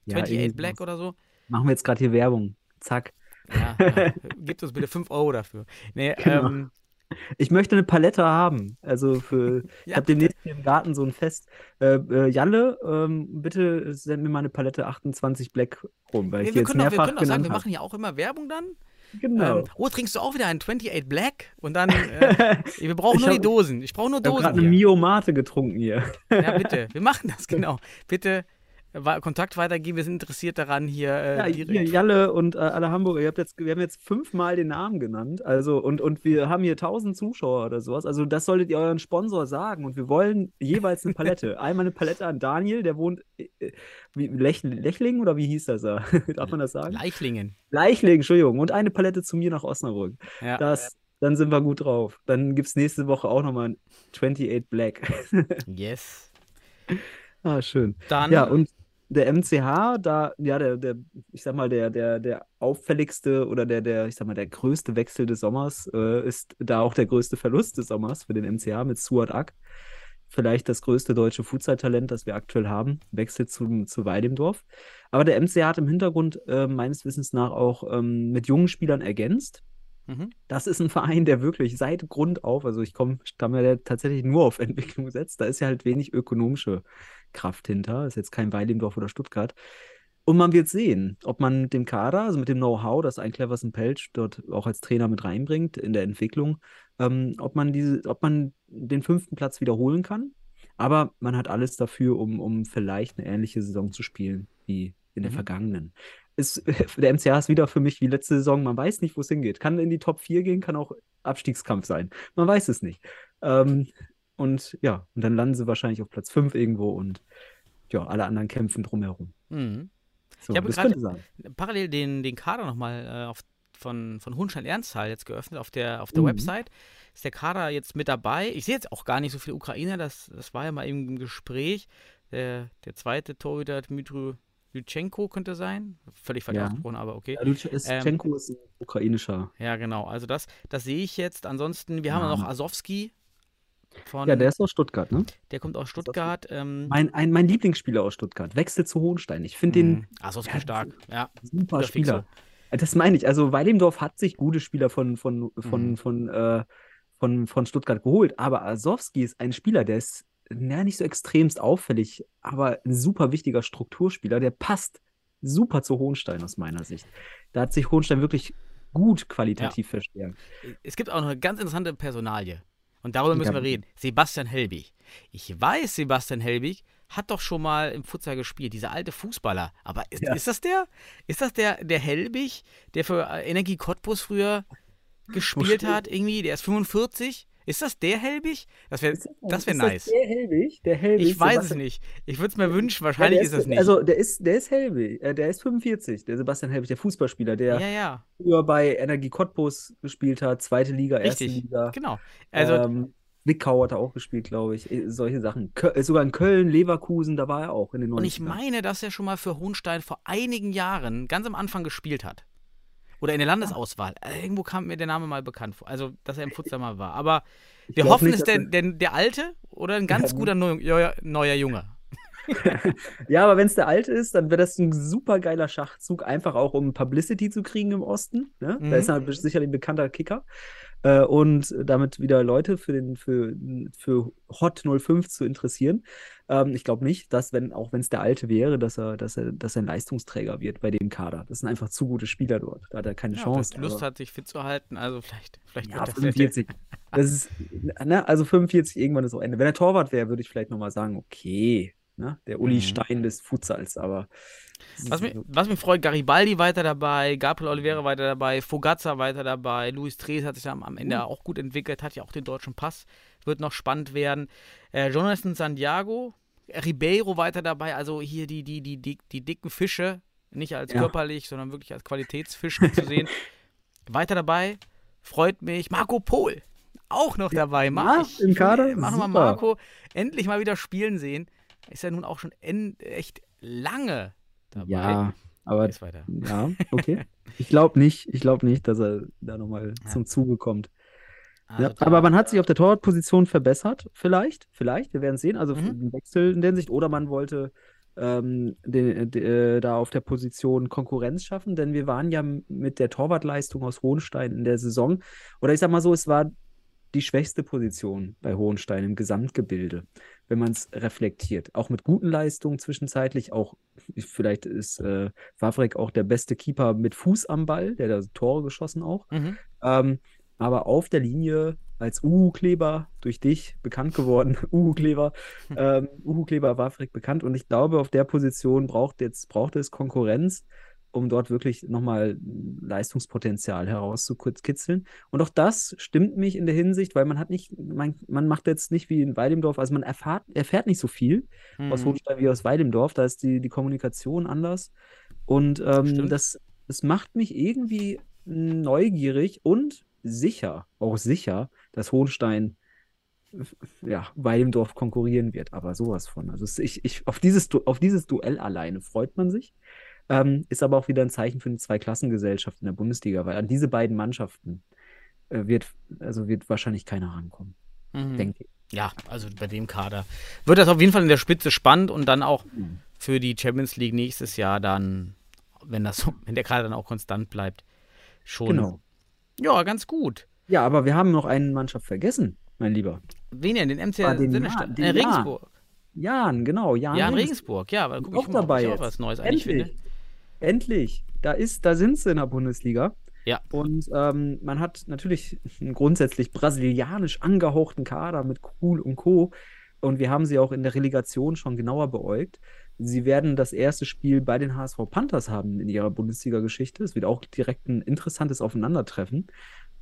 Ja, 28 irgendwie Black oder so. Machen wir jetzt gerade hier Werbung. Zack. Ja, ja. Gebt uns bitte 5 Euro dafür. Nee, Genau. ähm, Ich möchte eine Palette haben. Also für, ich Ja, habe demnächst hier im Garten so ein Fest. Äh, äh, Jalle, ähm, bitte send mir mal eine Palette 28 Black rum, weil ich wir, wir jetzt können doch, wir mehrfach können doch sagen, wir machen ja auch immer Werbung dann. Genau. Ähm, oh, trinkst du auch wieder einen 28 Black? Und dann, äh, wir brauchen nur hab- die Dosen. Ich brauche nur ich habe Dosen gerade eine. Mio Mate getrunken hier. Ja, bitte. Wir machen das, genau. Bitte Kontakt weitergeben. Wir sind interessiert daran, hier äh, Ja, hier, Jalle und äh, alle Hamburger, ihr habt jetzt, wir haben jetzt fünfmal den Namen genannt. Also, und, und wir haben hier 1000 Zuschauer oder sowas. Also, das solltet ihr euren Sponsor sagen. Und wir wollen jeweils eine Palette. Einmal eine Palette an Daniel, der wohnt äh, wie, Lech, Lechling oder wie hieß das da? Darf man das sagen? Leichlingen. Leichling, Entschuldigung. Und eine Palette zu mir nach Osnabrück. Ja. Das, dann sind wir gut drauf. Dann gibt es nächste Woche auch nochmal ein 28 Black. Yes. ah, schön. Dann, Ja, und der MCH, da, ja, der, der, ich sag mal, der, der, der auffälligste oder der, der, ich sag mal, der größte Wechsel des Sommers äh, ist da auch der größte Verlust des Sommers für den MCH mit Suat Ak. Vielleicht das größte deutsche Futsal-Talent, das wir aktuell haben, wechselt zu, zu Weidemdorf. Aber der MCH hat im Hintergrund äh, meines Wissens nach auch ähm, mit jungen Spielern ergänzt. mhm. Das ist ein Verein, der wirklich seit Grund auf, also ich komme, stamme der tatsächlich nur auf Entwicklung setzt. Da ist ja halt wenig ökonomische Kraft hinter. Ist jetzt kein Weilimdorf oder Stuttgart. Und man wird sehen, ob man mit dem Kader, also mit dem Know-how, das ein Cleverson Pelch dort auch als Trainer mit reinbringt in der Entwicklung, ähm, ob man diese, ob man den fünften Platz wiederholen kann. Aber man hat alles dafür, um, um vielleicht eine ähnliche Saison zu spielen wie in der Mhm. vergangenen. Ist, der MCH ist wieder für mich wie letzte Saison. Man weiß nicht, wo es hingeht. Kann in die Top 4 gehen, kann auch Abstiegskampf sein. Man weiß es nicht. Ähm, und ja, und dann landen sie wahrscheinlich auf Platz 5 irgendwo und ja, alle anderen kämpfen drumherum. Mhm. So, Ich habe gerade- parallel den, den Kader nochmal äh, von, von Hunstein-Ernsthal jetzt geöffnet auf der, auf der Mhm. Website. Ist der Kader jetzt mit dabei? Ich sehe jetzt auch gar nicht so viele Ukrainer, das, das war ja mal im Gespräch. Der, der zweite Torhüter, Dmitry Lytschenko könnte sein. Völlig falsch Ja. ausgesprochen, aber okay. Ja, Lutschenko ist ein ukrainischer. Ja, genau. Also das, das sehe ich jetzt. Ansonsten, wir haben ja Ja. noch Asowski von, Ja, der ist aus Stuttgart, ne? der kommt aus Stuttgart. Ähm, Mein, ein, mein Lieblingsspieler aus Stuttgart. Wechselt zu Hohenstein. Ich finde den mh, Asowski Ja, stark. Ja, super Spieler. Fixo. Das meine ich. Also Weidemdorf hat sich gute Spieler von, von, von, Mhm. von, äh, von, von Stuttgart geholt. Aber Asowski ist ein Spieler, der ist na, nicht so extremst auffällig, aber ein super wichtiger Strukturspieler, der passt super zu Hohenstein aus meiner Sicht. Da hat sich Hohenstein wirklich gut qualitativ verstärkt. Es gibt auch noch eine ganz interessante Personalie. Und darüber müssen wir reden. Sebastian Helbig. Ich weiß, Sebastian Helbig hat doch schon mal im Futsal gespielt, dieser alte Fußballer. Aber ist, Ja. ist das der? Ist das der, der Helbig, der für äh, Energie Cottbus früher gespielt hat? Irgendwie, der ist 45. Ist das der Helbig? Das wäre das wär Ist nice. Der Helwig? Der Helwig. Ich weiß es Sebastian- nicht. Ich würde es mir wünschen. Ja, Wahrscheinlich der ist das nicht. Also, der ist, der ist Helwig. Äh, der ist 45, der Sebastian Helwig, der Fußballspieler, der ja, ja. früher bei Energie Cottbus gespielt hat, zweite Liga, erste Richtig. Liga. Genau. Also, ähm, Wickau hat er auch gespielt, glaube ich. Äh, Solche Sachen. Kö äh, sogar in Köln, Leverkusen, da war er auch in den 90ern. Und ich meine, dass er schon mal für Hohenstein vor einigen Jahren ganz am Anfang gespielt hat. Oder in der Landesauswahl. Äh, Irgendwo kam mir der Name mal bekannt vor. Also, dass er im Futsal mal war. Aber wir hoffen, nicht, es ist der, er- der, der Alte oder ein ganz Ja. guter neuer, neuer Junge. Ja, aber wenn es der alte ist, dann wäre das ein super geiler Schachzug, einfach auch um Publicity zu kriegen im Osten. Ne? Mhm. Da ist er sicherlich ein bekannter Kicker. Äh, und damit wieder Leute für den für, für Hot 05 zu interessieren. Ähm, ich glaube nicht, dass, wenn, auch wenn es der alte wäre, dass er, dass er, dass er ein Leistungsträger wird bei dem Kader. Das sind einfach zu gute Spieler dort. Da hat er keine Ja, Chance. vielleicht Lust hat, sich fit zu halten. Also, vielleicht, vielleicht Ja, wird das 45. Das ist, ne, also 45 irgendwann ist auch Ende. Wenn er Torwart wäre, würde ich vielleicht nochmal sagen, okay, ne, der Uli Mhm. Stein des Futsals, aber Was mich, was mich freut, Garibaldi weiter dabei, Gabriel Oliveira weiter dabei, Fogazza weiter dabei, Luis Drees hat sich am Ende auch gut entwickelt, hat ja auch den deutschen Pass, wird noch spannend werden. Äh, Jonathan Santiago, Ribeiro weiter dabei, also hier die, die, die, die, die dicken Fische, nicht als Ja. körperlich, sondern wirklich als Qualitätsfisch zu sehen. weiter dabei, freut mich, Marco Pohl, auch noch dabei. Mag Ja, im Kader, Mach mal. Marco endlich mal wieder spielen sehen. Ist ja nun auch schon echt lange dabei. ja, aber ja, okay. Ich glaube nicht, ich glaube nicht, dass er da nochmal Ja. zum Zuge kommt. Also Ja, aber man hat sich auf der Torwartposition verbessert, vielleicht, vielleicht, wir werden sehen. Also Mhm. ein Wechsel in der Hinsicht. Oder man wollte ähm, den, de, äh, da auf der Position Konkurrenz schaffen, denn wir waren ja mit der Torwartleistung aus Hohenstein in der Saison, oder ich sag mal so, es war die schwächste Position bei Hohenstein im Gesamtgebilde, wenn man es reflektiert. Auch mit guten Leistungen zwischenzeitlich, auch vielleicht ist äh, Wawrek auch der beste Keeper mit Fuß am Ball, der da Tore geschossen auch. Mhm. Ähm, aber auf der Linie als Uhu-Kleber durch dich bekannt geworden, Uhu-Kleber, ähm, Uhu-Kleber war Frick bekannt und ich glaube, auf der Position braucht jetzt braucht es Konkurrenz, um dort wirklich nochmal Leistungspotenzial herauszukitzeln. Und auch das stimmt mich in der Hinsicht, weil man hat nicht, man, man macht jetzt nicht wie in Weidemdorf, also man erfahrt, erfährt nicht so viel aus Mhm. Hohenstein wie aus Weidemdorf, da ist die, die Kommunikation anders. Und ähm, das, das macht mich irgendwie neugierig und sicher, auch sicher, dass Hohenstein ja, Weidemdorf konkurrieren wird, aber sowas von. Also ich, ich, auf, dieses, auf dieses Duell alleine freut man sich. Ähm, ist aber auch wieder ein Zeichen für eine Zweiklassengesellschaft in der Bundesliga, weil an diese beiden Mannschaften äh, wird, also wird wahrscheinlich keiner rankommen, Mhm. denke ich. Ja, also bei dem Kader wird das auf jeden Fall in der Spitze spannend und dann auch Mhm. für die Champions League nächstes Jahr dann, wenn das wenn der Kader dann auch konstant bleibt, schon. Genau. Ja, ganz gut. Ja, aber wir haben noch eine Mannschaft vergessen, mein Lieber. Wen denn? Den Ah, MCR den Sinnestadt? Jan, Äh, Jan. Regensburg. Jan, genau, Jan, Ja, in Regensburg. Regensburg, ja, weil guck Auch ich dabei auch was Neues eigentlich finde. Endlich. Da ist, da sind sie in der Bundesliga. Ja. Und ähm, man hat natürlich einen grundsätzlich brasilianisch angehauchten Kader mit Krul und Co. Und wir haben sie auch in der Relegation schon genauer beäugt. Sie werden das erste Spiel bei den HSV Panthers haben in ihrer Bundesliga-Geschichte. Es wird auch direkt ein interessantes Aufeinandertreffen.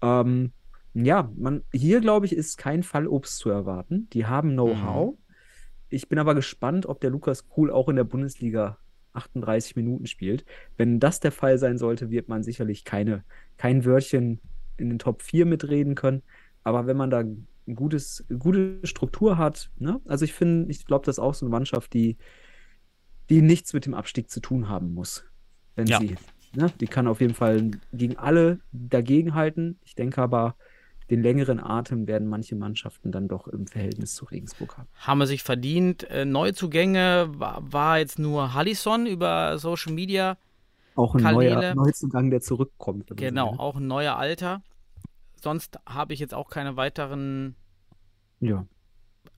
Ähm, ja, man, hier glaube ich, ist kein Fallobst zu erwarten. Die haben Know-how. Ich bin aber gespannt, ob der Lukas Kuhl auch in der Bundesliga 38 Minuten spielt. Wenn das der Fall sein sollte, wird man sicherlich keine, kein Wörtchen in den Top 4 mitreden können. Aber wenn man da ein gutes, gute Struktur hat, ne? Also ich finde, ich glaube, das ist auch so eine Mannschaft, die, die nichts mit dem Abstieg zu tun haben muss. Wenn Ja. sie, ne? Die kann auf jeden Fall gegen alle dagegenhalten. Ich denke aber, den längeren Atem werden manche Mannschaften dann doch im Verhältnis zu Regensburg haben. Haben wir sich verdient. Äh, Neuzugänge war, war jetzt nur Hallison über Social Media. Auch ein neuer Neuzugang, der zurückkommt. man Genau, will. auch ein neuer Alter. Sonst habe ich jetzt auch keine weiteren Ja.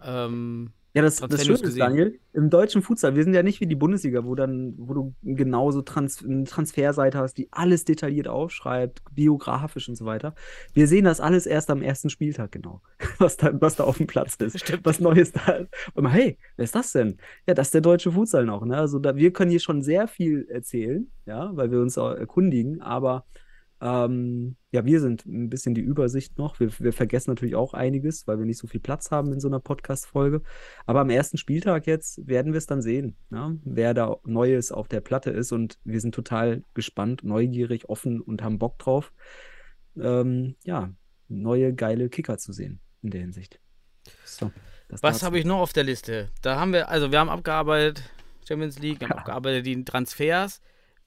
ähm, Ja, das, das Schöne ist. Daniel, im deutschen Futsal, wir sind ja nicht wie die Bundesliga, wo dann, wo du genauso Trans eine Transferseite hast, die alles detailliert aufschreibt, biografisch und so weiter. Wir sehen das alles erst am ersten Spieltag genau, was da, was da auf dem Platz ist, Stimmt. was Neues da ist. Und hey, wer ist das denn? Ja, das ist der deutsche Futsal noch. Ne? Also da, wir können hier schon sehr viel erzählen, ja, weil wir uns erkundigen, aber ähm, ja, wir sind ein bisschen die Übersicht noch. Wir, wir vergessen natürlich auch einiges, weil wir nicht so viel Platz haben in so einer Podcast-Folge. Aber am ersten Spieltag jetzt werden wir es dann sehen, ja, wer da Neues auf der Platte ist. Und wir sind total gespannt, neugierig, offen und haben Bock drauf, ähm, ja, neue geile Kicker zu sehen in der Hinsicht. So, Was habe ich noch auf der Liste? Da haben wir, also wir haben abgearbeitet Champions League, wir haben abgearbeitet die Transfers.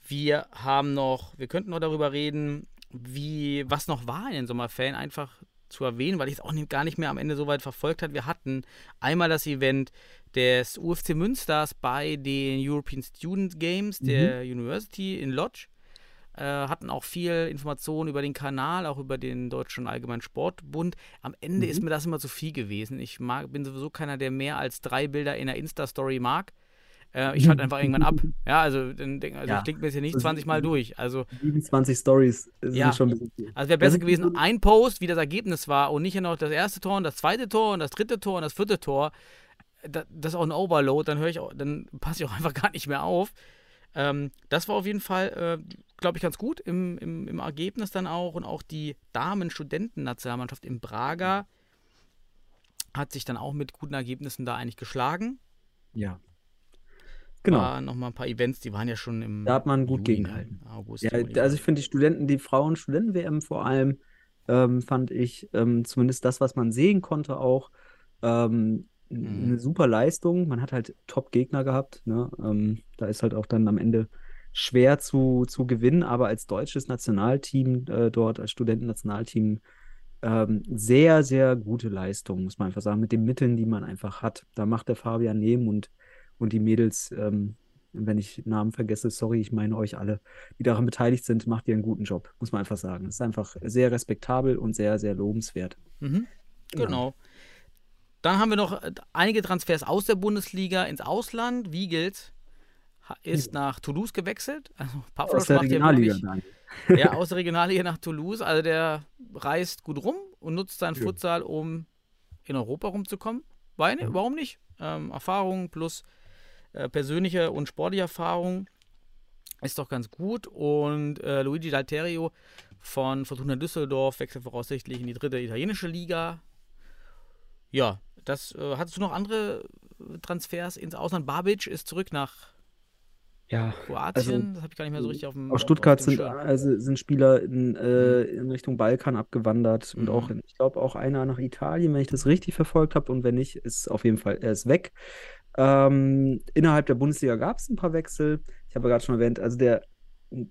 Wir haben noch, wir könnten noch darüber reden, wie, was noch war in den Sommerferien, einfach zu erwähnen, weil ich es auch nicht, gar nicht mehr am Ende so weit verfolgt habe. Wir hatten einmal das Event des UFC Münsters bei den European Student Games der University in Lodz. Äh, hatten auch viel Informationen über den Kanal, auch über den Deutschen Allgemeinen Sportbund. Am Ende ist mir das immer zu viel gewesen. Ich mag, bin sowieso keiner, der mehr als drei Bilder in der Insta-Story mag. Äh, ich schalte einfach irgendwann ab. Ja, also, dann also Ja. ich klicke mir jetzt hier nicht Das- 20 Mal durch. Also, 27 Stories sind Ja. schon ein bisschen viel. also wäre besser Das ist- gewesen, ein Post, wie das Ergebnis war und nicht noch das erste Tor und das zweite Tor und das dritte Tor und das vierte Tor. Da, das ist auch ein Overload, dann höre ich auch, dann passe ich auch einfach gar nicht mehr auf. Ähm, das war auf jeden Fall, äh, glaube ich, ganz gut im, im, im Ergebnis dann auch. Und auch die Damen-Studenten-Nationalmannschaft in Braga hat sich dann auch mit guten Ergebnissen da eigentlich geschlagen. Ja. Genau. War nochmal ein paar Events, die waren ja schon im Da hat man gut Juli, ne? gegengehalten. August. Ja, also ich finde die Studenten, die Frauen-Studenten-WM vor allem, ähm, fand ich ähm, zumindest das, was man sehen konnte, auch ähm, Mhm. eine super Leistung. Man hat halt Top-Gegner gehabt. Ne? Ähm, da ist halt auch dann am Ende schwer zu, zu gewinnen, aber als deutsches Nationalteam äh, dort, als Studentennationalteam, ähm, sehr, sehr gute Leistung, muss man einfach sagen, mit den Mitteln, die man einfach hat. Da macht der Fabian Nehm und, und die Mädels, ähm, wenn ich Namen vergesse, sorry, ich meine euch alle, die daran beteiligt sind, macht ihr einen guten Job, muss man einfach sagen. Es ist einfach sehr respektabel und sehr, sehr lobenswert. Mhm. Genau. Dann haben wir noch äh, einige Transfers aus der Bundesliga ins Ausland. Wiegelt ist nach Toulouse gewechselt. Also Aus Pavlos der macht ja Regionalliga, wirklich, ja, aus der Regionalliga nach Toulouse. Also der reist gut rum und nutzt seinen Ja. Futsal, um in Europa rumzukommen. Weil, warum nicht? Ähm, Erfahrung plus äh, persönliche und sportliche Erfahrung ist doch ganz gut. Und äh, Luigi D'Alterio von Fortuna Düsseldorf wechselt voraussichtlich in die dritte italienische Liga. Ja, das äh, hattest du noch andere Transfers ins Ausland? Babic ist zurück nach Ja, Kroatien. das habe ich gar nicht mehr so richtig auf dem. aus Stuttgart sind, also sind Spieler in, äh, in Richtung Balkan abgewandert und Mhm. auch, in, ich glaube, auch einer nach Italien, wenn ich das richtig verfolgt habe. Und wenn nicht, ist auf jeden Fall, er ist weg. Ähm, innerhalb der Bundesliga gab es ein paar Wechsel. Ich habe ja gerade schon erwähnt, also der äh,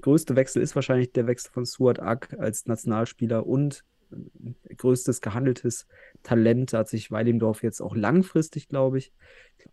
größte Wechsel ist wahrscheinlich der Wechsel von Suat Ak als Nationalspieler und äh, größtes gehandeltes Talent. Da hat sich Weilimdorf jetzt auch langfristig, glaube ich,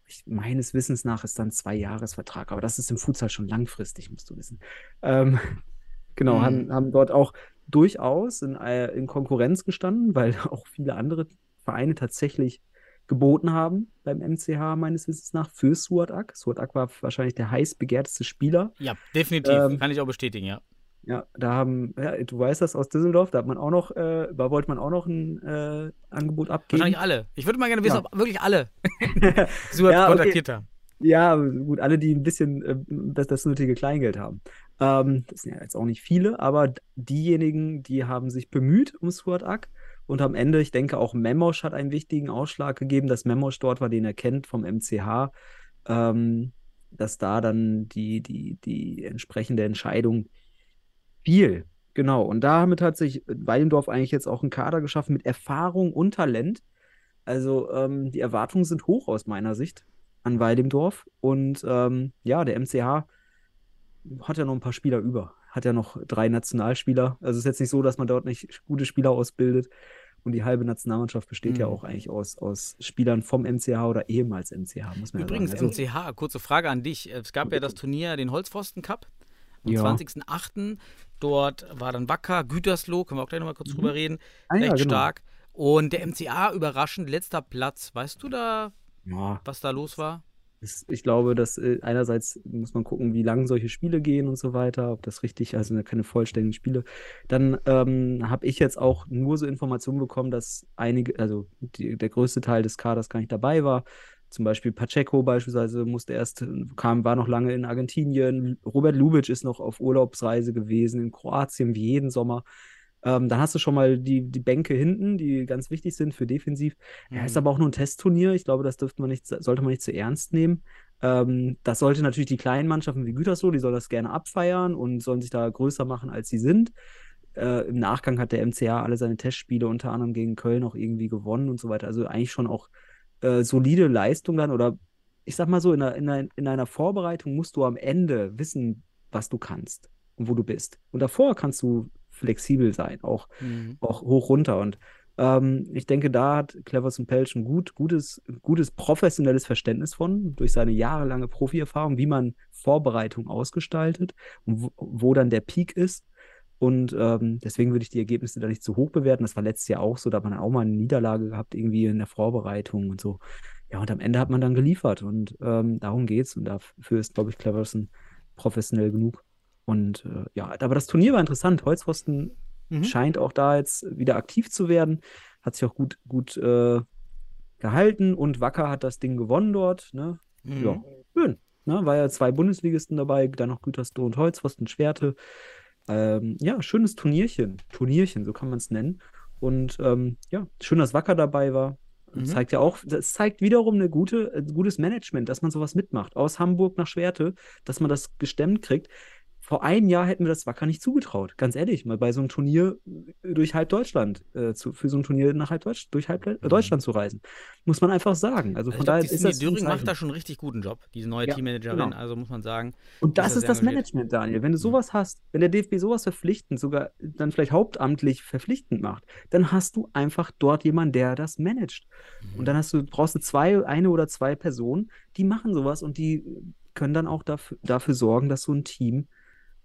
ich, meines Wissens nach ist dann zwei Jahresvertrag, aber das ist im Futsal schon langfristig, musst du wissen. Ähm, genau, Mhm. haben, haben dort auch durchaus in, äh, in Konkurrenz gestanden, weil auch viele andere Vereine tatsächlich geboten haben beim MCH meines Wissens nach für Suat Ak. Suat Ak war wahrscheinlich der heiß begehrteste Spieler. Ja, definitiv. Ähm, Kann ich auch bestätigen, ja. Ja, da haben, ja, du weißt das aus Düsseldorf, da hat man auch noch, äh, da wollte man auch noch ein äh, Angebot abgeben. Wahrscheinlich alle. Ich würde mal gerne wissen, Ja. ob wirklich alle Suat Ja, okay. kontaktiert haben. Ja, gut, alle, die ein bisschen äh, das, das nötige Kleingeld haben. Ähm, das sind ja jetzt auch nicht viele, aber diejenigen, die haben sich bemüht um Suat Ak und am Ende, ich denke, auch Memosch hat einen wichtigen Ausschlag gegeben, dass Memosch dort war, den er kennt vom MCH, ähm, dass da dann die, die, die entsprechende Entscheidung fiel. Genau, und damit hat sich Weilendorf eigentlich jetzt auch einen Kader geschaffen mit Erfahrung und Talent. Also ähm, die Erwartungen sind hoch aus meiner Sicht an Weidemdorf. Und ähm, ja, der MCH hat ja noch ein paar Spieler über. Hat ja noch drei Nationalspieler. Also es ist jetzt nicht so, dass man dort nicht gute Spieler ausbildet. Und die halbe Nationalmannschaft besteht ja Mhm. auch eigentlich aus, aus Spielern vom MCH oder ehemals MCH, muss man Übrigens, ja sagen. Also, MCH, kurze Frage an dich. Es gab ja das Turnier, den Holzpfosten Cup am Ja. 20.08. Dort war dann Wacker, Gütersloh, können wir auch gleich nochmal kurz Mhm. drüber reden, Ah ja, recht genau. stark. Und der MCA überraschend letzter Platz. Weißt du da, Ja, was da los war? Ich glaube, dass äh, einerseits muss man gucken, wie lang solche Spiele gehen und so weiter, ob das richtig, also ne, keine vollständigen Spiele. Dann ähm, habe ich jetzt auch nur so Informationen bekommen, dass einige, also die, der größte Teil des Kaders gar nicht dabei war. Zum Beispiel Pacheco beispielsweise musste erst, kam, war noch lange in Argentinien. Robert Lubitsch ist noch auf Urlaubsreise gewesen in Kroatien wie jeden Sommer. Ähm, dann hast du schon mal die, die Bänke hinten, die ganz wichtig sind für defensiv. Ja, ist Mhm. aber auch nur ein Testturnier. Ich glaube, das dürfte man nicht, sollte man nicht zu ernst nehmen. Ähm, das sollte natürlich die kleinen Mannschaften wie Gütersloh, die sollen das gerne abfeiern und sollen sich da größer machen, als sie sind. Äh, Im Nachgang hat der MCA alle seine Testspiele unter anderem gegen Köln auch irgendwie gewonnen und so weiter. Also eigentlich schon auch äh, solide Leistung dann oder ich sag mal so, in einer, in einer, in einer Vorbereitung musst du am Ende wissen, was du kannst und wo du bist. Und davor kannst du flexibel sein, auch Mhm. auch hoch runter. Und ähm, ich denke, da hat Clevers und Pelch ein gut, gutes, gutes professionelles Verständnis von, durch seine jahrelange Profierfahrung, wie man Vorbereitung ausgestaltet und wo, wo dann der Peak ist. Und ähm, deswegen würde ich die Ergebnisse da nicht zu hoch bewerten. Das war letztes Jahr auch so, da hat man auch mal eine Niederlage gehabt, irgendwie in der Vorbereitung und so. Ja, und am Ende hat man dann geliefert und ähm, darum geht's. Und dafür ist, glaube ich, Cleverson professionell genug. Und äh, ja, aber das Turnier war interessant. Holzpfosten Mhm. scheint auch da jetzt wieder aktiv zu werden. Hat sich auch gut, gut äh, gehalten und Wacker hat das Ding gewonnen dort. Ne? Mhm. Ja, schön. Ne? War ja zwei Bundesligisten dabei, dann noch Gütersloh und Holzpfosten, Schwerte. Ähm, ja, schönes Turnierchen. Turnierchen, so kann man es nennen. Und ähm, ja, schön, dass Wacker dabei war. Mhm. Zeigt ja auch, das zeigt wiederum eine gute, ein gutes Management, dass man sowas mitmacht. Aus Hamburg nach Schwerte, dass man das gestemmt kriegt. Vor einem Jahr hätten wir das Wacker nicht zugetraut. Ganz ehrlich, mal bei so einem Turnier äh, durch halb Deutschland, äh, zu, für so ein Turnier nach halb Deutsch, durch halb äh, Deutschland zu reisen. Muss man einfach sagen. Also Also von ich daher ist das ein Döring macht da schon einen richtig guten Job, diese neue Ja, Teammanagerin, genau. also muss man sagen. Und das ist das engagiert. Management, Daniel. Wenn du sowas hast, wenn der DFB sowas verpflichtend, sogar dann vielleicht hauptamtlich verpflichtend macht, dann hast du einfach dort jemanden, der das managt. Und dann hast du, brauchst du zwei, eine oder zwei Personen, die machen sowas und die können dann auch dafür, dafür sorgen, dass so ein Team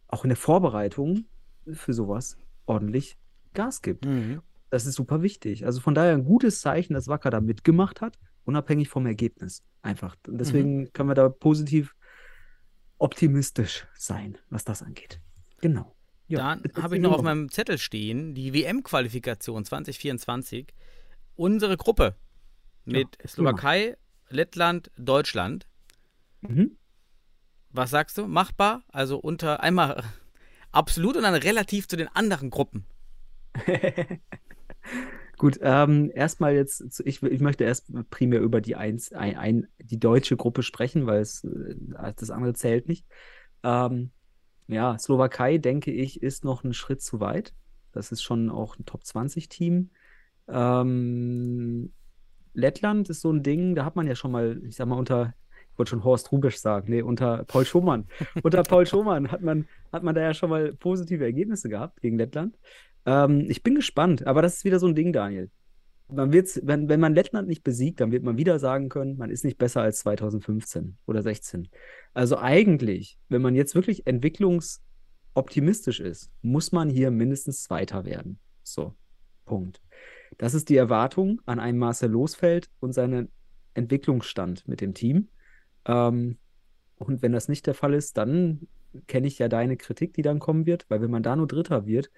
auch in der Vorbereitung für sowas ordentlich Gas gibt. Mhm. Das ist super wichtig. Also von daher ein gutes Zeichen, dass Wacker da mitgemacht hat, unabhängig vom Ergebnis. Einfach. Und deswegen können wir da positiv optimistisch sein, was das angeht. Genau. Ja, Dann habe ich noch auf meinem Zettel stehen die WM-Qualifikation 2024. Unsere Gruppe mit erzähl Slowakei, Lettland, Deutschland. Mhm. Was sagst du? Machbar? Also unter einmal absolut und dann relativ zu den anderen Gruppen. Gut, ähm, erstmal jetzt, ich, ich möchte erst primär über die, eins, ein, ein, die deutsche Gruppe sprechen, weil es, äh, das andere zählt nicht. Ähm, ja, Slowakei, denke ich, ist noch einen Schritt zu weit. Das ist schon auch ein Top-20-Team. Ähm, Lettland ist so ein Ding, da hat man ja schon mal, ich sag mal, unter, wollte schon Horst Rubisch sagen, nee, unter Paul Schumann. unter Paul Schumann hat man, hat man da ja schon mal positive Ergebnisse gehabt gegen Lettland. Ähm, ich bin gespannt, aber das ist wieder so ein Ding, Daniel. Man wird's, wenn, wenn man Lettland nicht besiegt, dann wird man wieder sagen können, man ist nicht besser als 2015 oder 16. Also eigentlich, wenn man jetzt wirklich entwicklungsoptimistisch ist, muss man hier mindestens Zweiter werden. So, Punkt. Das ist die Erwartung an einen Marcel Losfeld und seinen Entwicklungsstand mit dem Team. Ähm, und wenn das nicht der Fall ist, dann kenne ich ja deine Kritik, die dann kommen wird, weil wenn man da nur Dritter wird,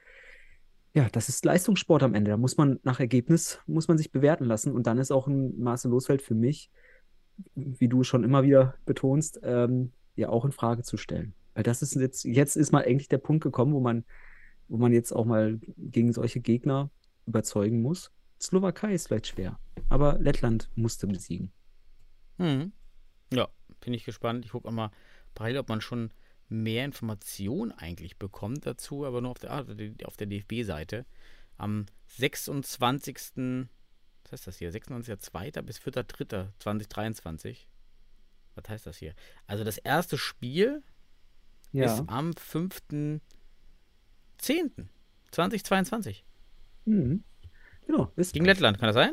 ja, das ist Leistungssport am Ende. Da muss man nach Ergebnis, muss man sich bewerten lassen. Und dann ist auch ein Marcel Losfeld für mich, wie du schon immer wieder betonst, ähm, ja auch in Frage zu stellen. Weil das ist jetzt, jetzt ist mal eigentlich der Punkt gekommen, wo man, wo man jetzt auch mal gegen solche Gegner überzeugen muss. Slowakei ist vielleicht schwer, aber Lettland musste besiegen. Mhm. Ja, bin ich gespannt. Ich gucke auch mal parallel, ob man schon mehr Informationen eigentlich bekommt dazu, aber nur auf der, ah, auf der DFB-Seite. Am 26. Was heißt das hier? 26.02. bis 4.03.2023. Was heißt das hier? Also das erste Spiel ist am 5.10.2022. Mhm. Genau, Gegen Lettland, kann das sein?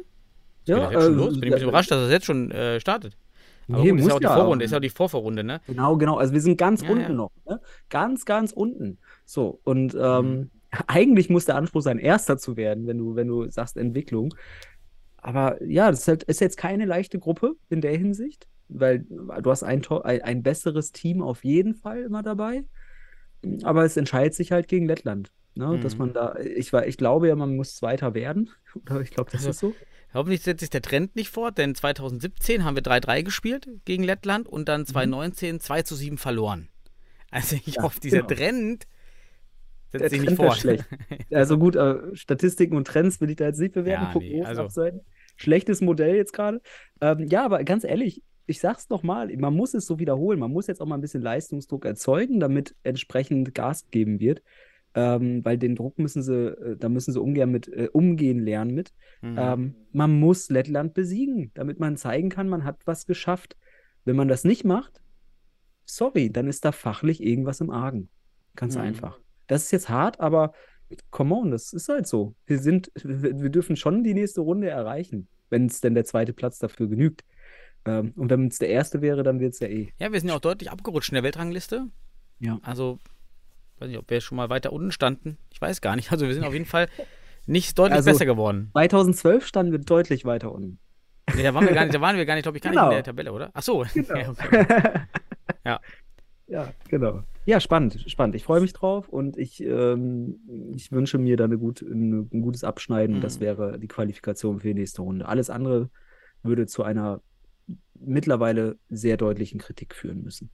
Ja, Geht das jetzt schon äh, los? Bin ich ein bisschen überrascht, dass das jetzt schon äh, startet. Aber Nee, gut, ist ja auch die ja. Vorrunde, ist ja auch die Vorvorrunde, ne? Genau, genau. Also wir sind ganz Ja, unten ja. noch. Ne? Ganz, ganz unten. So, und ähm, eigentlich muss der Anspruch sein, Erster zu werden, wenn du, wenn du sagst Entwicklung. Aber ja, das ist, halt, ist jetzt keine leichte Gruppe in der Hinsicht, weil du hast ein, ein, ein besseres Team auf jeden Fall immer dabei. Aber es entscheidet sich halt gegen Lettland. Ne? Dass Mhm. man da, ich, war, ich glaube ja, man muss Zweiter werden. Oder ich glaube, das Also, ist so. Hoffentlich setzt sich der Trend nicht fort, denn 2017 haben wir 3-3 gespielt gegen Lettland und dann 2019 2 zu 7 verloren. Also ich Ja, hoffe, dieser genau. Trend setzt Der sich Trend nicht fort. schlecht. Also gut, äh, Statistiken und Trends will ich da jetzt nicht bewerten. Ja, Prognosen nee, also- abseiten. Schlechtes Modell jetzt gerade. Ähm, ja, aber ganz ehrlich, ich sag's noch mal, man muss es so wiederholen. Man muss jetzt auch mal ein bisschen Leistungsdruck erzeugen, damit entsprechend Gas gegeben wird. Ähm, weil den Druck müssen sie, äh, da müssen sie ungern mit äh, umgehen lernen mit. Mhm. Ähm, man muss Lettland besiegen, damit man zeigen kann, man hat was geschafft. Wenn man das nicht macht, sorry, dann ist da fachlich irgendwas im Argen. Ganz Mhm. einfach. Das ist jetzt hart, aber come on, das ist halt so. Wir sind, wir, wir dürfen schon die nächste Runde erreichen, wenn es denn der zweite Platz dafür genügt. Ähm, und wenn es der erste wäre, dann wird es ja eh. Ja, wir sind ja auch deutlich abgerutscht in der Weltrangliste. Ja. Also, weiß nicht, ob wir schon mal weiter unten standen. Ich weiß gar nicht. Also wir sind auf jeden Fall nicht deutlich Also- besser geworden. 2012 standen wir deutlich weiter unten. Nee, da waren wir gar nicht, da waren wir gar nicht, glaube ich, gar Genau. nicht in der Tabelle, oder? Ach so. Genau. Ja. Ja. Genau. Ja, spannend, spannend. Ich freue mich drauf und ich, ähm, ich wünsche mir da eine gut, eine, ein gutes Abschneiden. Das Mhm. wäre die Qualifikation für die nächste Runde. Alles andere würde zu einer mittlerweile sehr deutlichen Kritik führen müssen.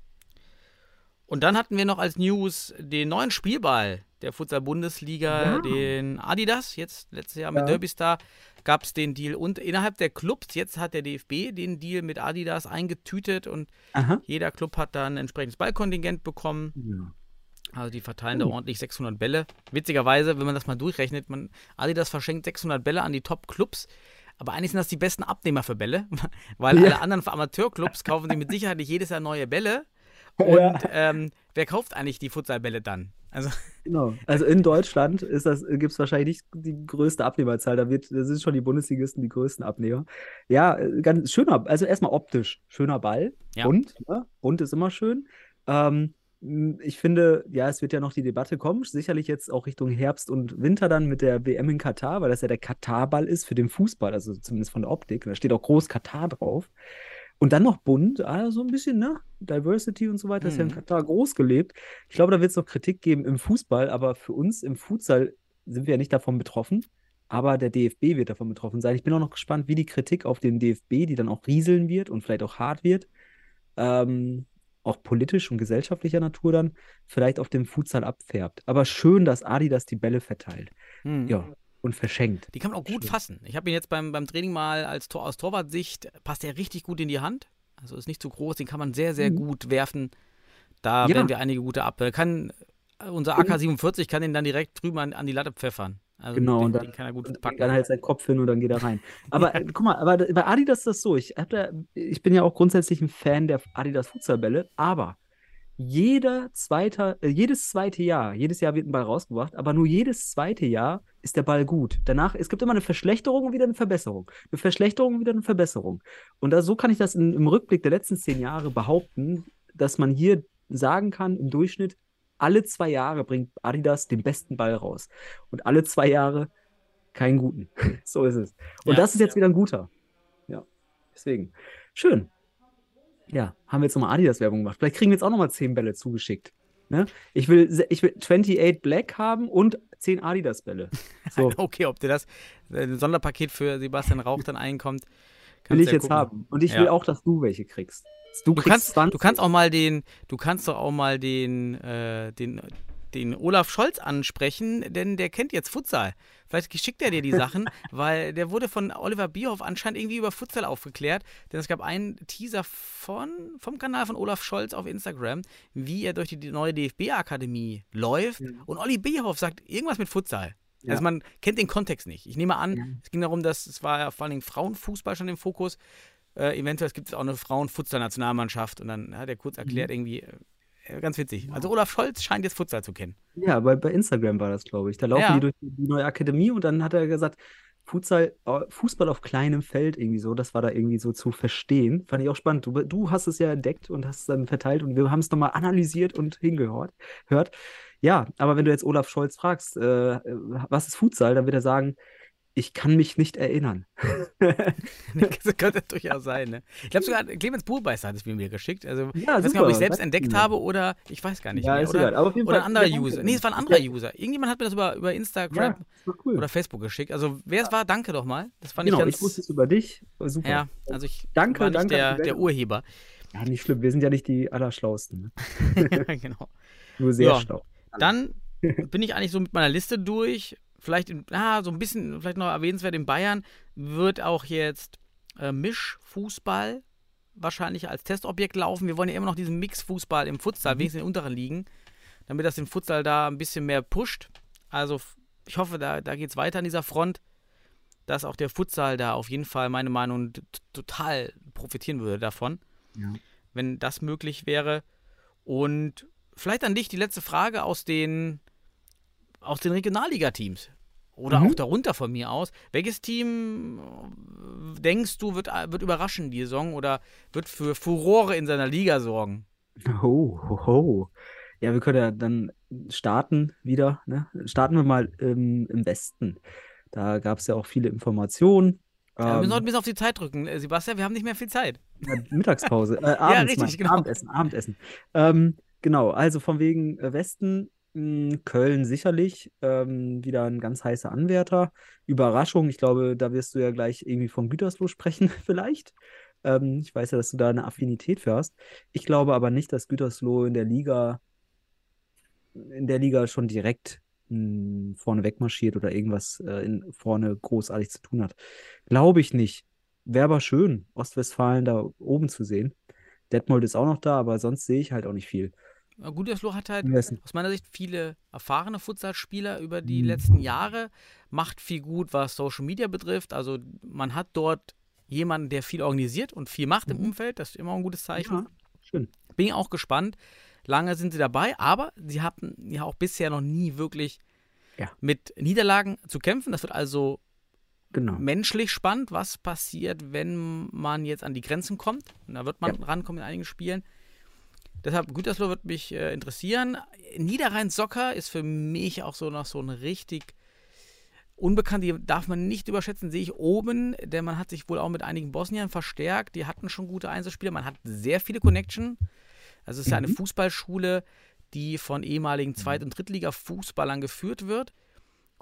Und dann hatten wir noch als News den neuen Spielball der Futsal-Bundesliga, Ja. den Adidas. Jetzt letztes Jahr mit Ja. Derby Star gab es den Deal. Und innerhalb der Clubs, jetzt hat der DFB den Deal mit Adidas eingetütet und Aha. jeder Club hat dann ein entsprechendes Ballkontingent bekommen. Ja. Also die verteilen da Oh. ordentlich 600 Bälle. Witzigerweise, wenn man das mal durchrechnet, man, Adidas verschenkt 600 Bälle an die Top-Clubs. Aber eigentlich sind das die besten Abnehmer für Bälle, weil alle anderen Amateurclubs kaufen sich mit Sicherheit nicht jedes Jahr neue Bälle. Und Ja. ähm, wer kauft eigentlich die Futsalbälle dann? Also, Genau. Also in Deutschland gibt es wahrscheinlich nicht die größte Abnehmerzahl. Da wird, das sind schon die Bundesligisten die größten Abnehmer. Ja, ganz schöner, also erstmal optisch, schöner Ball. Ja. Bunt, ne? Bunt ist immer schön. Ähm, ich finde, ja, es wird ja noch die Debatte kommen, sicherlich jetzt auch Richtung Herbst und Winter dann mit der WM in Katar, weil das ja der Katar-Ball ist für den Fußball, also zumindest von der Optik. Da steht auch groß Katar drauf. Und dann noch bunt, ah, so ein bisschen, ne? Diversity und so weiter, ist ja in Mhm. Katar groß gelebt. Ich glaube, da wird es noch Kritik geben im Fußball, aber für uns im Futsal sind wir ja nicht davon betroffen. Aber der DFB wird davon betroffen sein. Ich bin auch noch gespannt, wie die Kritik auf den DFB, die dann auch rieseln wird und vielleicht auch hart wird, ähm, auch politisch und gesellschaftlicher Natur dann, vielleicht auf dem Futsal abfärbt. Aber schön, dass Adidas die Bälle verteilt. hm. Ja, und verschenkt. Die kann man auch gut Schön. fassen. Ich habe ihn jetzt beim, beim Training mal als Tor, aus Torwartsicht, passt er richtig gut in die Hand. Also ist nicht zu groß, den kann man sehr, sehr Mhm. gut werfen. Da Ja. werden wir einige gute ab. Kann, äh, unser Und- AK-47 kann den dann direkt drüben an, an die Latte pfeffern. Also Genau, den, und dann- den kann er gut packen. dann halt seinen Kopf hin und dann geht er rein. Aber äh, guck mal, aber bei Adidas ist das so. Ich, da, ich bin ja auch grundsätzlich ein Fan der Adidas Futsalbälle, aber jeder zweite, äh, jedes zweite Jahr, jedes Jahr wird ein Ball rausgebracht, aber nur jedes zweite Jahr ist der Ball gut. Danach, es gibt immer eine Verschlechterung und wieder eine Verbesserung. Eine Verschlechterung und wieder eine Verbesserung. Und da, so kann ich das in, im Rückblick der letzten zehn Jahre behaupten, dass man hier sagen kann, im Durchschnitt, alle zwei Jahre bringt Adidas den besten Ball raus. Und alle zwei Jahre keinen guten. so ist es. Und Ja. das ist jetzt wieder ein guter. Ja, deswegen. Schön. Ja, haben wir jetzt nochmal Adidas-Werbung gemacht. Vielleicht kriegen wir jetzt auch nochmal 10 Bälle zugeschickt. Ne? Ich, will, ich will 28 Black haben und 10 Adidas-Bälle. So, Okay, ob dir das äh, ein Sonderpaket für Sebastian Rauch dann einkommt, will ich ja jetzt gucken. haben. Und ich Ja. will auch, dass du welche kriegst. Du, Du kannst, 20. du kannst auch mal den, du kannst doch auch mal den, äh, den, den Olaf Scholz ansprechen, denn der kennt jetzt Futsal. Vielleicht schickt er dir die Sachen, weil der wurde von Oliver Bierhoff anscheinend irgendwie über Futsal aufgeklärt. Denn es gab einen Teaser von, vom Kanal von Olaf Scholz auf Instagram, wie er durch die neue DFB-Akademie läuft. Und Olli Bierhoff sagt irgendwas mit Futsal. Ja. Also man kennt den Kontext nicht. Ich nehme an, Ja. es ging darum, dass es war ja vor allen Dingen Frauenfußball schon im Fokus. Äh, eventuell gibt es auch eine Frauenfutsal-Nationalmannschaft und dann hat er kurz Mhm. erklärt, irgendwie, äh, ganz witzig. Also Olaf Scholz scheint jetzt Futsal zu kennen. Ja, bei, bei Instagram war das, glaube ich. Da laufen Ja. die durch die, die neue Akademie und dann hat er gesagt, Futsal, äh, Fußball auf kleinem Feld irgendwie so, das war da irgendwie so zu verstehen. Fand ich auch spannend. Du, du hast es ja entdeckt und hast es dann verteilt und wir haben es nochmal analysiert und hingehört. Hört. Ja, aber wenn du jetzt Olaf Scholz fragst, äh, äh, was ist Futsal, dann wird er sagen, ich kann mich nicht erinnern. das könnte durchaus sein, ne? Ich glaube sogar, Clemens Burbeister hat es mir geschickt. Also, ich Ja, nicht, ob ich selbst danke entdeckt habe oder ich weiß gar nicht Ja, mehr. ist Oder, egal. Aber auf jeden oder Fall, ein anderer ja. User. Nee, es war ein anderer User. Irgendjemand hat mir das über, über Instagram Ja, cool. oder Facebook geschickt. Also, wer es war, danke doch mal. Das fand genau, ich ganz. ich wusste es über dich. Super. ja, also ich Danke, war nicht danke der, der. Urheber. Ja, nicht schlimm. Wir sind ja nicht die Allerschlausten. Ne? ja, genau. Nur sehr Ja. schlau. Dann bin ich eigentlich so mit meiner Liste durch. Vielleicht, in, ah, so ein bisschen, vielleicht noch erwähnenswert, in Bayern wird auch jetzt äh, Mischfußball wahrscheinlich als Testobjekt laufen. Wir wollen ja immer noch diesen Mixfußball im Futsal, Mhm. wenigstens in den unteren Ligen, damit das den Futsal da ein bisschen mehr pusht. Also ich hoffe, da, da geht es weiter an dieser Front, dass auch der Futsal da auf jeden Fall, meine Meinung, total profitieren würde davon Ja. wenn das möglich wäre. Und vielleicht an dich die letzte Frage aus den, aus den Regionalliga-Teams. Oder Mhm. auch darunter von mir aus. Welches Team äh, denkst du, wird, wird überraschen die Saison oder wird für Furore in seiner Liga sorgen? Ho, ho, ho. Ja, wir können ja dann starten wieder. Ne? Starten wir mal im, im Westen. Da gab es ja auch viele Informationen. Ja, wir müssen Ähm, heute ein bisschen auf die Zeit drücken. Äh, Sebastian, wir haben nicht mehr viel Zeit. Ja, Mittagspause. Äh, abends, richtig, mein- genau. Abendessen, Abendessen. Ähm, genau, also von wegen äh, Westen, Köln sicherlich ähm, wieder ein ganz heißer Anwärter. Überraschung, ich glaube, da wirst du ja gleich irgendwie von Gütersloh sprechen, vielleicht. Ähm, ich weiß ja, dass du da eine Affinität für hast. Ich glaube aber nicht, dass Gütersloh in der Liga, in der Liga schon direkt mh, vorne wegmarschiert oder irgendwas äh, in, vorne großartig zu tun hat. Glaube ich nicht. Wäre aber schön, Ostwestfalen da oben zu sehen. Detmold ist auch noch da, aber sonst sehe ich halt auch nicht viel. Gütersloh hat halt Im Westen. aus meiner Sicht viele erfahrene Futsalspieler über die Mhm. letzten Jahre, macht viel gut, was Social Media betrifft. Also man hat dort jemanden, der viel organisiert und viel macht im Mhm. Umfeld. Das ist immer ein gutes Zeichen. Ja, schön. Bin auch gespannt. Lange sind sie dabei, aber sie hatten ja auch bisher noch nie wirklich Ja. mit Niederlagen zu kämpfen. Das wird also Genau. menschlich spannend, was passiert, wenn man jetzt an die Grenzen kommt. Und da wird man Ja. rankommen in einigen Spielen. Deshalb, Gütersloh wird mich äh, interessieren. Niederrhein-Socker ist für mich auch so noch so ein richtig unbekannt. Die darf man nicht überschätzen, sehe ich oben, denn man hat sich wohl auch mit einigen Bosniern verstärkt. Die hatten schon gute Einzelspieler. Man hat sehr viele Connection. Also es ist ja eine Mhm. Fußballschule, die von ehemaligen Zweit- und Drittliga-Fußballern geführt wird.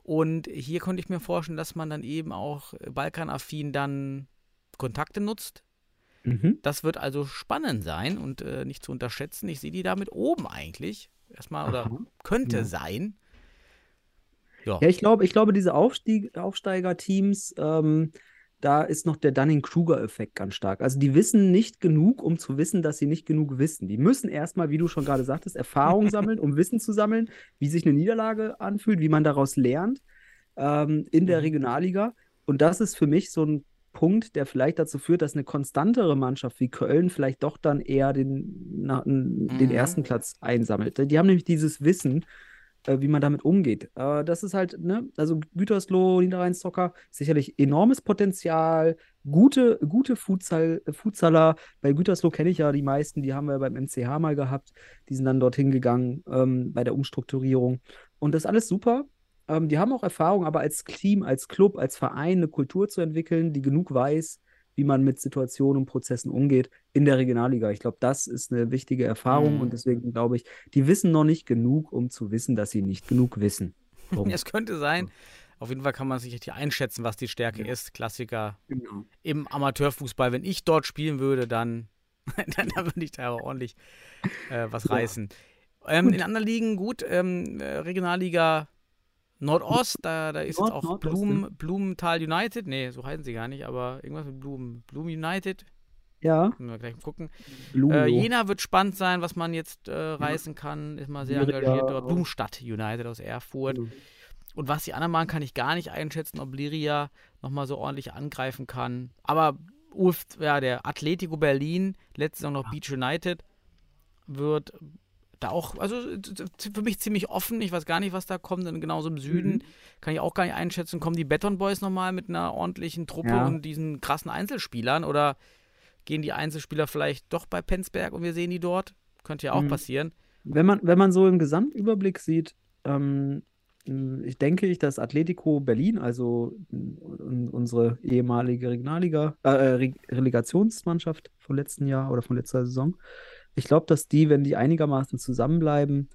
Und hier könnte ich mir vorstellen, dass man dann eben auch balkanaffin dann Kontakte nutzt. Mhm. Das wird also spannend sein und äh, nicht zu unterschätzen. Ich sehe die damit oben eigentlich. Erstmal oder Aha. könnte Ja. sein. Ja. Ja, ich glaube, ich glaube, diese Aufstieg Aufsteigerteams, ähm, da ist noch der Dunning-Kruger-Effekt ganz stark. Also die wissen nicht genug, um zu wissen, dass sie nicht genug wissen. Die müssen erstmal, wie du schon gerade sagtest, Erfahrung sammeln, um Wissen zu sammeln, wie sich eine Niederlage anfühlt, wie man daraus lernt ähm, in der Mhm. Regionalliga. Und das ist für mich so ein Punkt, der vielleicht dazu führt, dass eine konstantere Mannschaft wie Köln vielleicht doch dann eher den, na, den Mhm. ersten Platz einsammelt. Die haben nämlich dieses Wissen, äh, wie man damit umgeht. Äh, das ist halt, ne, also Gütersloh, Niederrhein-Zocker, sicherlich enormes Potenzial, gute, gute Futsal, äh, Futsaler. Bei Gütersloh kenne ich ja die meisten, die haben wir beim MCH mal gehabt, die sind dann dorthin gegangen ähm, bei der Umstrukturierung. Und das ist alles super. Ähm, die haben auch Erfahrung, aber als Team, als Club, als Verein eine Kultur zu entwickeln, die genug weiß, wie man mit Situationen und Prozessen umgeht in der Regionalliga. Ich glaube, das ist eine wichtige Erfahrung Mhm. und deswegen glaube ich, die wissen noch nicht genug, um zu wissen, dass sie nicht genug wissen. Es könnte sein. Auf jeden Fall kann man sich richtig einschätzen, was die Stärke ist. Klassiker Genau. im Amateurfußball. Wenn ich dort spielen würde, dann, dann, dann würde ich da aber ordentlich äh, was Ja. reißen. Ähm, in anderen Ligen, gut, ähm, äh, Regionalliga Nordost, da, da ist Nord- jetzt auch Blumen, Blumenthal United. Nee, so heißen sie gar nicht, aber irgendwas mit Blumen. Blumen United. Ja, Müssen wir gleich mal gucken. Äh, Jena wird spannend sein, was man jetzt äh, reißen kann. Ist mal sehr Liria engagiert dort. auch. Blumenstadt United aus Erfurt. Genau. Und was die anderen machen, kann ich gar nicht einschätzen, ob Liria nochmal so ordentlich angreifen kann. Aber Uf, ja, der Atletico Berlin, letztes Jahr noch Beach United, wird da auch, also für mich ziemlich offen. Ich weiß gar nicht, was da kommt. Denn genauso im Süden Mhm. kann ich auch gar nicht einschätzen. Kommen die Beton Boys nochmal mit einer ordentlichen Truppe Ja. und diesen krassen Einzelspielern? Oder gehen die Einzelspieler vielleicht doch bei Penzberg und wir sehen die dort? Könnte ja auch Mhm. passieren. wenn man, wenn man so im Gesamtüberblick sieht, ähm, ich denke ich, dass Atletico Berlin, also unsere ehemalige Regionalliga, äh, Re Relegationsmannschaft vom letzten Jahr oder von letzter Saison, ich glaube, dass die, wenn die einigermaßen zusammenbleiben,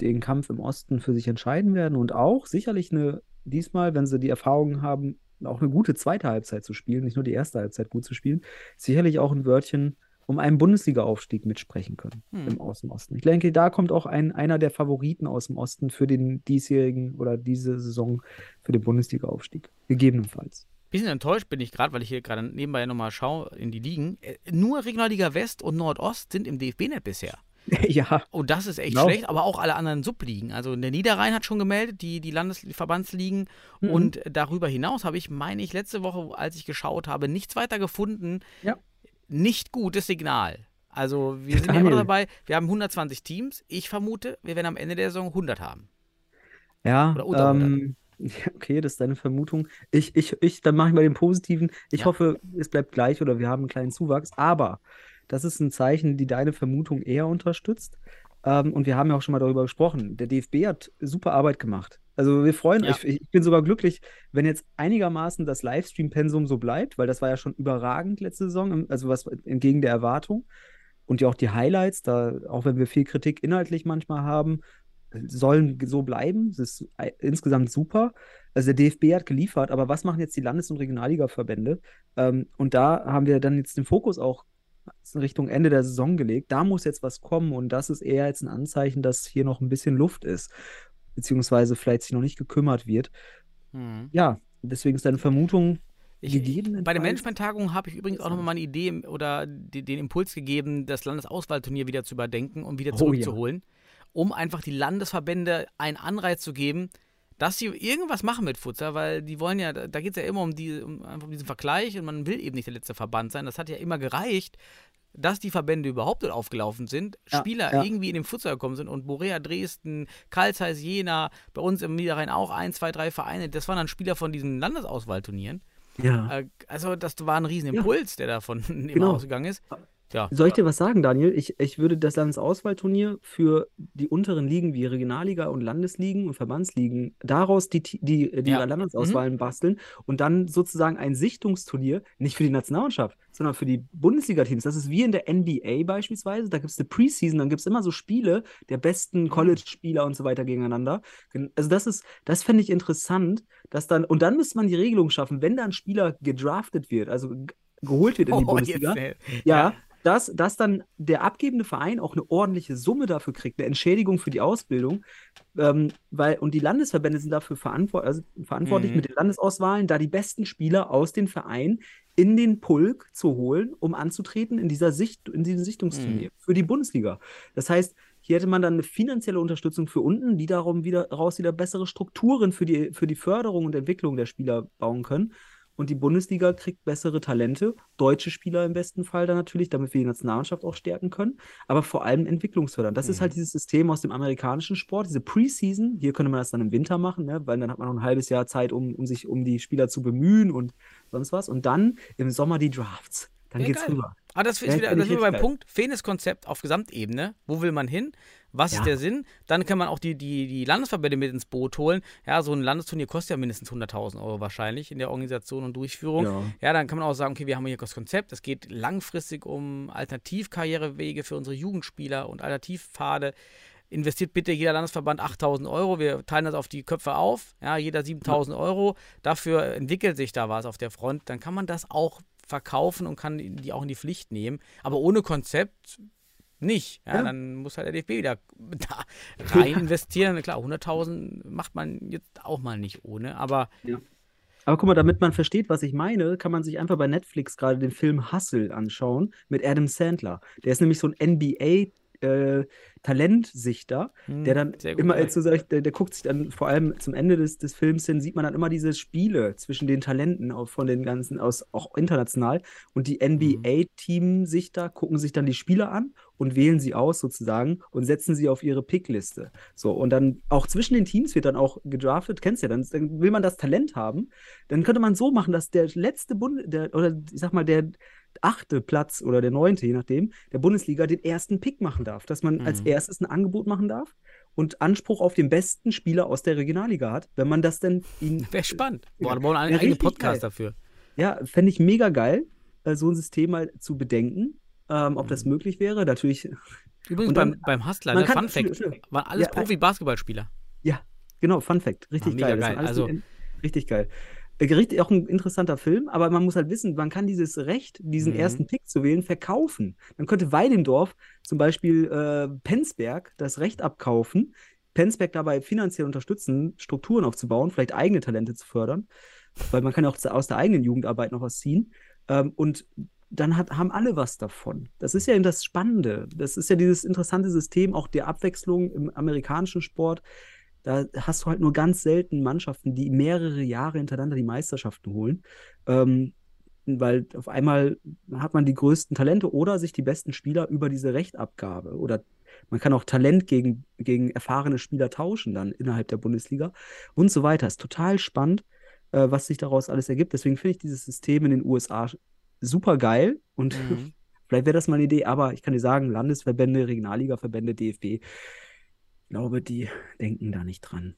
den Kampf im Osten für sich entscheiden werden und auch sicherlich eine, diesmal, wenn sie die Erfahrung haben, auch eine gute zweite Halbzeit zu spielen, nicht nur die erste Halbzeit gut zu spielen, sicherlich auch ein Wörtchen um einen Bundesliga-Aufstieg mitsprechen können Hm. im aus dem Osten. Ich denke, da kommt auch ein, einer der Favoriten aus dem Osten für den diesjährigen oder diese Saison für den Bundesliga-Aufstieg. Gegebenenfalls. Bisschen enttäuscht bin ich gerade, weil ich hier gerade nebenbei nochmal schaue in die Ligen. Äh, Nur Regionalliga West und Nordost sind im DFB-Net bisher. ja, Und das ist echt Genau. schlecht, aber auch alle anderen Subligen. Also der Niederrhein hat schon gemeldet, die, die Landesverbandsligen. Mhm. Und darüber hinaus habe ich, meine ich, letzte Woche, als ich geschaut habe, nichts weiter gefunden. Ja. Nicht gutes Signal. Also wir sind ja immer dabei, wir haben 120 Teams. Ich vermute, wir werden am Ende der Saison 100 haben. ja, Oder unter ähm, ja, okay, das ist deine Vermutung. Ich, ich, ich, dann mache ich mal den positiven. Ich Ja. hoffe, es bleibt gleich oder wir haben einen kleinen Zuwachs. Aber das ist ein Zeichen, die deine Vermutung eher unterstützt. Ähm, und wir haben ja auch schon mal darüber gesprochen. Der DFB hat super Arbeit gemacht. Also wir freuen Ja. euch. Ich, ich bin sogar glücklich, wenn jetzt einigermaßen das Livestream-Pensum so bleibt, weil das war ja schon überragend letzte Saison, also was entgegen der Erwartung. Und ja auch die Highlights, da, auch wenn wir viel Kritik inhaltlich manchmal haben, sollen so bleiben. Das ist ei- insgesamt super. Also der DFB hat geliefert, aber was machen jetzt die Landes- und Regionalliga-Verbände? Ähm, und da haben wir dann jetzt den Fokus auch in Richtung Ende der Saison gelegt. Da muss jetzt was kommen und das ist eher jetzt ein Anzeichen, dass hier noch ein bisschen Luft ist, beziehungsweise vielleicht sich noch nicht gekümmert wird. Hm. Ja, deswegen ist deine Vermutung Ich, bei der Management-Tagung habe ich übrigens auch nochmal eine Idee oder die, den Impuls gegeben, das Landesauswahlturnier wieder zu überdenken und wieder Oh ja. Um einfach die Landesverbände einen Anreiz zu geben, dass sie irgendwas machen mit Futsal, weil die wollen ja, da geht es ja immer um, die, um um diesen Vergleich und man will eben nicht der letzte Verband sein. Das hat ja immer gereicht, dass die Verbände überhaupt dort aufgelaufen sind, Ja, Spieler ja. irgendwie in den Futsal gekommen sind und Borea Dresden, Karl Zeiss Jena, bei uns im Niederrhein auch ein, zwei, drei Vereine, das waren dann Spieler von diesen Landesauswahlturnieren. Ja. Äh, also, das war ein Riesenimpuls, der davon immer Genau. ausgegangen ist. Ja. Soll ich dir was sagen, Daniel? Ich, ich würde das Landesauswahlturnier für die unteren Ligen wie Regionalliga und Landesligen und Verbandsligen daraus die, die, die Ja. Landesauswahlen basteln und dann sozusagen ein Sichtungsturnier, nicht für die Nationalmannschaft, sondern für die Bundesliga-Teams. Das ist wie in der NBA beispielsweise. Da gibt es eine Preseason, dann gibt es immer so Spiele der besten College-Spieler und so weiter gegeneinander. Gen- Also das ist, das fände ich interessant, dass dann, und dann müsste man die Regelung schaffen, wenn da ein Spieler gedraftet wird, also geholt wird in die Oh, Bundesliga. jetzt, äh, Ja, dass, dass dann der abgebende Verein auch eine ordentliche Summe dafür kriegt, eine Entschädigung für die Ausbildung. Ähm, weil, und die Landesverbände sind dafür verantwort also verantwortlich Mhm. mit den Landesauswahlen, da die besten Spieler aus den Vereinen in den Pulk zu holen, um anzutreten in dieser Sicht, in diesem Sichtungsturnier für die Bundesliga. Das heißt, hier hätte man dann eine finanzielle Unterstützung für unten, die darum wieder raus wieder bessere Strukturen für die, für die Förderung und Entwicklung der Spieler bauen können. Und die Bundesliga kriegt bessere Talente, deutsche Spieler im besten Fall dann natürlich, damit wir die Nationalmannschaft auch stärken können, aber vor allem entwicklungsfördern. Das ist halt dieses System aus dem amerikanischen Sport, diese Preseason. Hier könnte man das dann im Winter machen, ne? weil dann hat man noch ein halbes Jahr Zeit, um, um sich um die Spieler zu bemühen und sonst was. Und dann im Sommer die Drafts. Dann Ja, geht's geil. rüber. Aber das ist Ja, wieder, finde das wieder beim. Punkt, fehlendes Konzept auf Gesamtebene. Wo will man hin? Was Ja. ist der Sinn? Dann kann man auch die, die, die Landesverbände mit ins Boot holen. Ja, so ein Landesturnier kostet ja mindestens 100.000 Euro wahrscheinlich in der Organisation und Durchführung. Ja. Ja, dann kann man auch sagen, okay, wir haben hier das Konzept. Es geht langfristig um Alternativkarrierewege für unsere Jugendspieler und Alternativpfade. Investiert bitte jeder Landesverband 8000 Euro. Wir teilen das auf die Köpfe auf. Ja, jeder 7000 Euro. Dafür entwickelt sich da was auf der Front. Dann kann man das auch verkaufen und kann die auch in die Pflicht nehmen. Aber ohne Konzept nicht. Ja, Ja. Dann muss halt der DFB wieder da rein investieren. Klar, 100.000 macht man jetzt auch mal nicht ohne. Aber Aber guck mal, damit man versteht, was ich meine, kann man sich einfach bei Netflix gerade den Film Hustle anschauen mit Adam Sandler. Der ist nämlich so ein NBA äh, Talentsichter, der dann Hm, gut, immer ja. so sagt, der, der guckt sich dann vor allem zum Ende des, des Films hin, sieht man dann immer diese Spiele zwischen den Talenten auch von den ganzen, aus, auch international. Und die Mhm. NBA-Team-Sichter gucken sich dann die Spieler an und wählen sie aus sozusagen und setzen sie auf ihre Pickliste. So, und dann auch zwischen den Teams wird dann auch gedraftet, kennst du ja, dann, dann will man das Talent haben. Dann könnte man so machen, dass der letzte Bund, der, oder ich sag mal, der, achte Platz oder der neunte, je nachdem, der Bundesliga den ersten Pick machen darf. Dass man als Mhm. erstes ein Angebot machen darf und Anspruch auf den besten Spieler aus der Regionalliga hat, wenn man das denn ihn. Wäre spannend. Boah, da brauchen wir einen Ja, eigenen Podcast geil. dafür. Ja, fände ich mega geil, äh, so ein System mal zu bedenken, ähm, ob das Mhm. möglich wäre. Natürlich, Übrigens Und beim, dann- beim Hustler, ne, Fun Fact, waren alles Ja, äh, Profi-Basketballspieler. genau, Fun Fact, richtig mega geil. Das geil. Also- in- richtig geil. Äh, richtig, auch ein interessanter Film, aber man muss halt wissen, man kann dieses Recht, diesen Mhm. ersten Pick zu wählen, verkaufen. Dann könnte Weidendorf zum Beispiel äh, Penzberg das Recht abkaufen, Penzberg dabei finanziell unterstützen, Strukturen aufzubauen, vielleicht eigene Talente zu fördern, weil man kann ja auch aus der eigenen Jugendarbeit noch was ziehen. Ähm, und dann hat, haben alle was davon. Das ist ja eben das Spannende. Das ist ja dieses interessante System auch der Abwechslung im amerikanischen Sport. Da hast du halt nur ganz selten Mannschaften, die mehrere Jahre hintereinander die Meisterschaften holen. Ähm, weil auf einmal hat man die größten Talente oder sich die besten Spieler über diese Rechtabgabe. Oder man kann auch Talent gegen, gegen erfahrene Spieler tauschen dann innerhalb der Bundesliga und so weiter. Ist total spannend, äh, was sich daraus alles ergibt. Deswegen finde ich dieses System in den USA super geil und Mhm. vielleicht wäre das mal eine Idee, aber ich kann dir sagen, Landesverbände, Regionalligaverbände, DFB, ich glaube, die denken da nicht dran.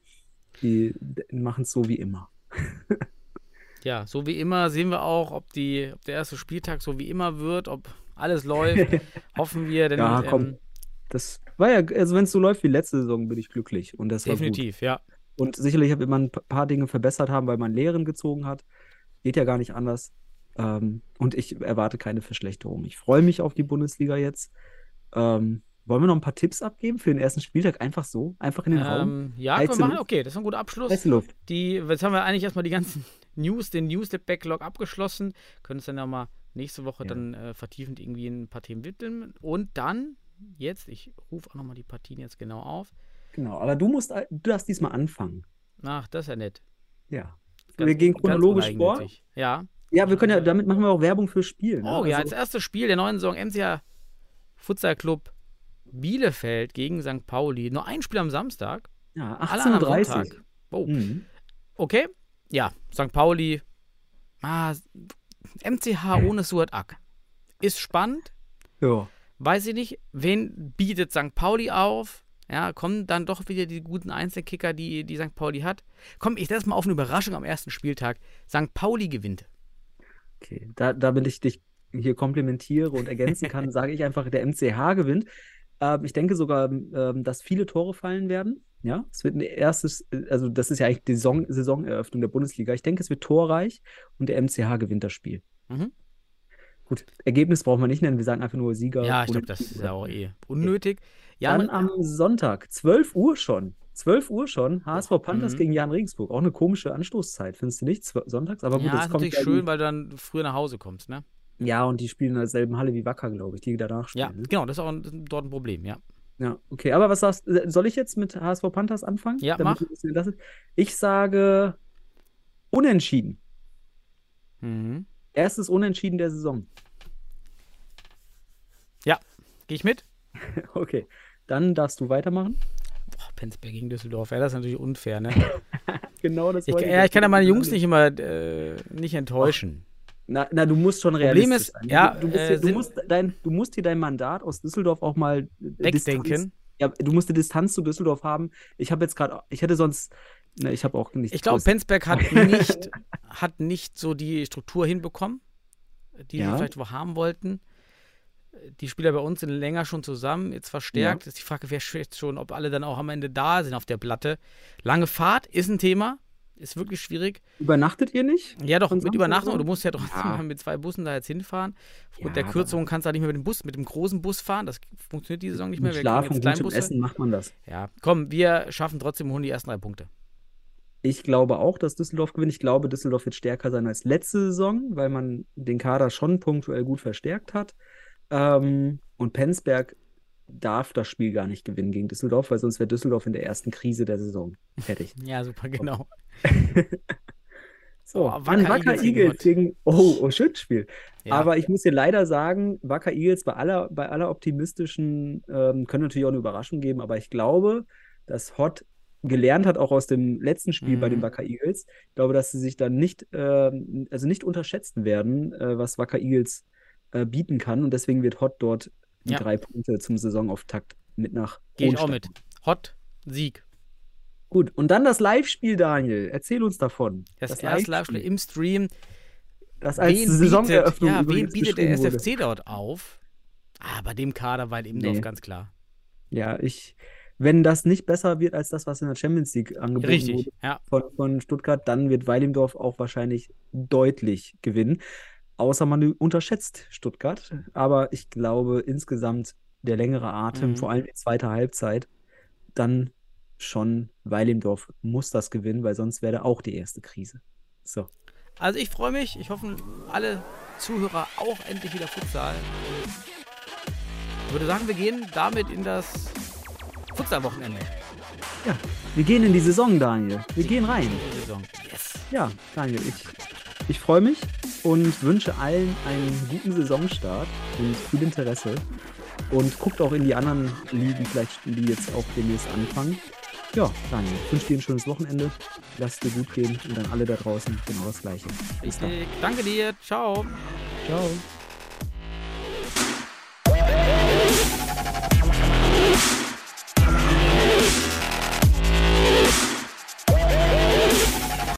Die machen es so wie immer. Ja, so wie immer sehen wir auch, ob, die, ob der erste Spieltag so wie immer wird, ob alles läuft. Hoffen wir, denn Ja, komm. ähm, Das war ja, also wenn es so läuft wie letzte Saison, bin ich glücklich. Und das definitiv, ja. Und sicherlich wird man ein pa- paar Dinge verbessert haben, weil man Lehren gezogen hat. Geht ja gar nicht anders. Ähm, und ich erwarte keine Verschlechterung. Ich freue mich auf die Bundesliga jetzt. Ähm, wollen wir noch ein paar Tipps abgeben für den ersten Spieltag? Einfach so? Einfach in den Raum? Ähm, ja, können wir machen. Luft. Okay, das ist ein guter Abschluss. Heiße Luft. Die, jetzt haben wir eigentlich erstmal die ganzen News, den News-Backlog abgeschlossen. Können uns dann nochmal nächste Woche Ja. dann äh, vertiefend irgendwie ein paar Themen widmen. Und dann, jetzt, ich rufe auch nochmal die Partien jetzt genau auf. Genau, aber du musst, du darfst diesmal anfangen. Ach, das ist ja nett. Ja. Ganz wir gehen chronologisch vor. Ja. Ja, wir können ja, damit machen wir auch Werbung fürs Spiel. Ne? Oh ja, Also- als erstes Spiel der neuen Saison MCA Futsal Club Bielefeld gegen St. Pauli. Nur ein Spiel am Samstag. ja Alle anderen am 18.30 Sonntag. Oh, Mhm. okay. Ja, St. Pauli. Ah, MCH ohne Suat Ak. Ist spannend. Ja. Weiß ich nicht. Wen bietet St. Pauli auf? Ja, kommen dann doch wieder die guten Einzelkicker, die, die St. Pauli hat. Komm, ich setze mal auf eine Überraschung am ersten Spieltag. St. Pauli gewinnt. Okay, da, damit ich dich hier komplementiere und ergänzen kann, sage ich einfach, der MCH gewinnt. Ähm, ich denke sogar, ähm, dass viele Tore fallen werden. Ja, es wird ein erstes, äh, also das ist ja eigentlich die Saison, Saisoneröffnung der Bundesliga. Ich denke, es wird torreich und der MCH gewinnt das Spiel. Mhm. Gut, Ergebnis brauchen wir nicht nennen, wir sagen einfach nur Sieger. Ja, ich glaube, das ist ja auch eh unnötig. Ja, Dann am Sonntag, 12 Uhr schon. 12 Uhr schon, HSV Panthers Mhm. gegen Jan Regensburg. Auch eine komische Anstoßzeit, findest du nicht? Sonntags, aber gut, ja, das ist kommt natürlich schön, weil du dann früher nach Hause kommst, ne? Ja, und die spielen in derselben Halle wie Wacker, glaube ich, die danach Ja, spielen. ne? genau, das ist auch ein, dort ein Problem, ja. Ja, okay. Aber was sagst du? Soll ich jetzt mit HSV Panthers anfangen? Ja, mach. Ich sage unentschieden. Mhm. Erstes Unentschieden der Saison. Gehe ich mit? Okay. Dann darfst du weitermachen. Boah, Penzberg gegen Düsseldorf, ja, das ist natürlich unfair, ne? Genau das Ich, wollte ja, ich kann ja meine Jungs nicht immer äh, nicht enttäuschen. Na, na, du musst schon Problem realistisch ist, sein. ja, du, du, musst äh, dir, du, musst dein, du musst dir dein Mandat aus Düsseldorf auch mal äh, Wegdenken. Distanz, ja, du musst die Distanz zu Düsseldorf haben. Ich habe jetzt gerade, ich hätte sonst, ne, ich habe auch nicht. Ich glaube. Penzberg hat nicht, hat nicht so die Struktur hinbekommen, die Ja. sie vielleicht wo haben wollten. Die Spieler bei uns sind länger schon zusammen, jetzt verstärkt. Ist die Frage, wer jetzt schon, ob alle dann auch am Ende da sind auf der Platte. Lange Fahrt ist ein Thema, ist wirklich schwierig. Übernachtet ihr nicht? Ja, doch, mit Übernachtung. Du musst ja trotzdem Ja. mit zwei Bussen da jetzt hinfahren. Aufgrund Ja, der Kürzung kannst du halt nicht mehr mit dem Bus, mit dem großen Bus fahren. Das funktioniert diese Saison nicht mehr. Mit Schlaf und gutem. Essen macht man das. Ja, komm, wir schaffen trotzdem, holen die ersten drei Punkte. Ich glaube auch, dass Düsseldorf gewinnt. Ich glaube, Düsseldorf wird stärker sein als letzte Saison, weil man den Kader schon punktuell gut verstärkt hat. Ähm, und Penzberg darf das Spiel gar nicht gewinnen gegen Düsseldorf, weil sonst wäre Düsseldorf in der ersten Krise der Saison. Fertig. Ja, super, genau. So, Oh, dann Wacker Wacker Eagles gegen Eagles gegen. Oh, oh, schönes Spiel. Ja. Aber ich muss dir leider sagen, Wacker Eagles bei aller, bei aller optimistischen, ähm, können natürlich auch eine Überraschung geben, aber ich glaube, dass Hott gelernt hat, auch aus dem letzten Spiel bei den Mhm. Wacker Eagles. Ich glaube, dass sie sich dann nicht, ähm, also nicht unterschätzen werden, äh, was Wacker Eagles äh, bieten kann. Und deswegen wird Hot dort die Ja. drei Punkte zum Saisonauftakt mit nach Gehe ich auch mit. Hot, Sieg. Gut, und dann das Live-Spiel, Daniel. Erzähl uns davon. Das, erste Live-Spiel im Stream. Das als Wen Saisoneröffnung bietet, ja, wen bietet der wurde. SFC dort auf? Ah, bei dem Kader weil Imdorf Nee. ganz klar. Ja, ich, wenn das nicht besser wird als das, was in der Champions League angeboten Richtig, wurde ja. von, von Stuttgart, dann wird Weilimdorf auch wahrscheinlich deutlich gewinnen. Außer man unterschätzt Stuttgart. Aber ich glaube insgesamt der längere Atem, Mhm. vor allem die zweite Halbzeit, dann schon Weilimdorf muss das gewinnen, weil sonst wäre auch die erste Krise. So. Also ich freue mich. Ich hoffe, alle Zuhörer auch endlich wieder Futsal. Ich würde sagen, wir gehen damit in das Futsal-Wochenende. Ja, wir gehen in die Saison, Daniel. Wir gehen rein. Die Saison. Yes. Ja, Daniel, ich, ich freue mich und wünsche allen einen guten Saisonstart und viel Interesse. Und guckt auch in die anderen Ligen, vielleicht die jetzt auch demnächst anfangen. Ja, ich wünsche dir ein schönes Wochenende. Lass es dir gut gehen und dann alle da draußen genau das Gleiche. Bis dann. Danke dir. Ciao. Ciao.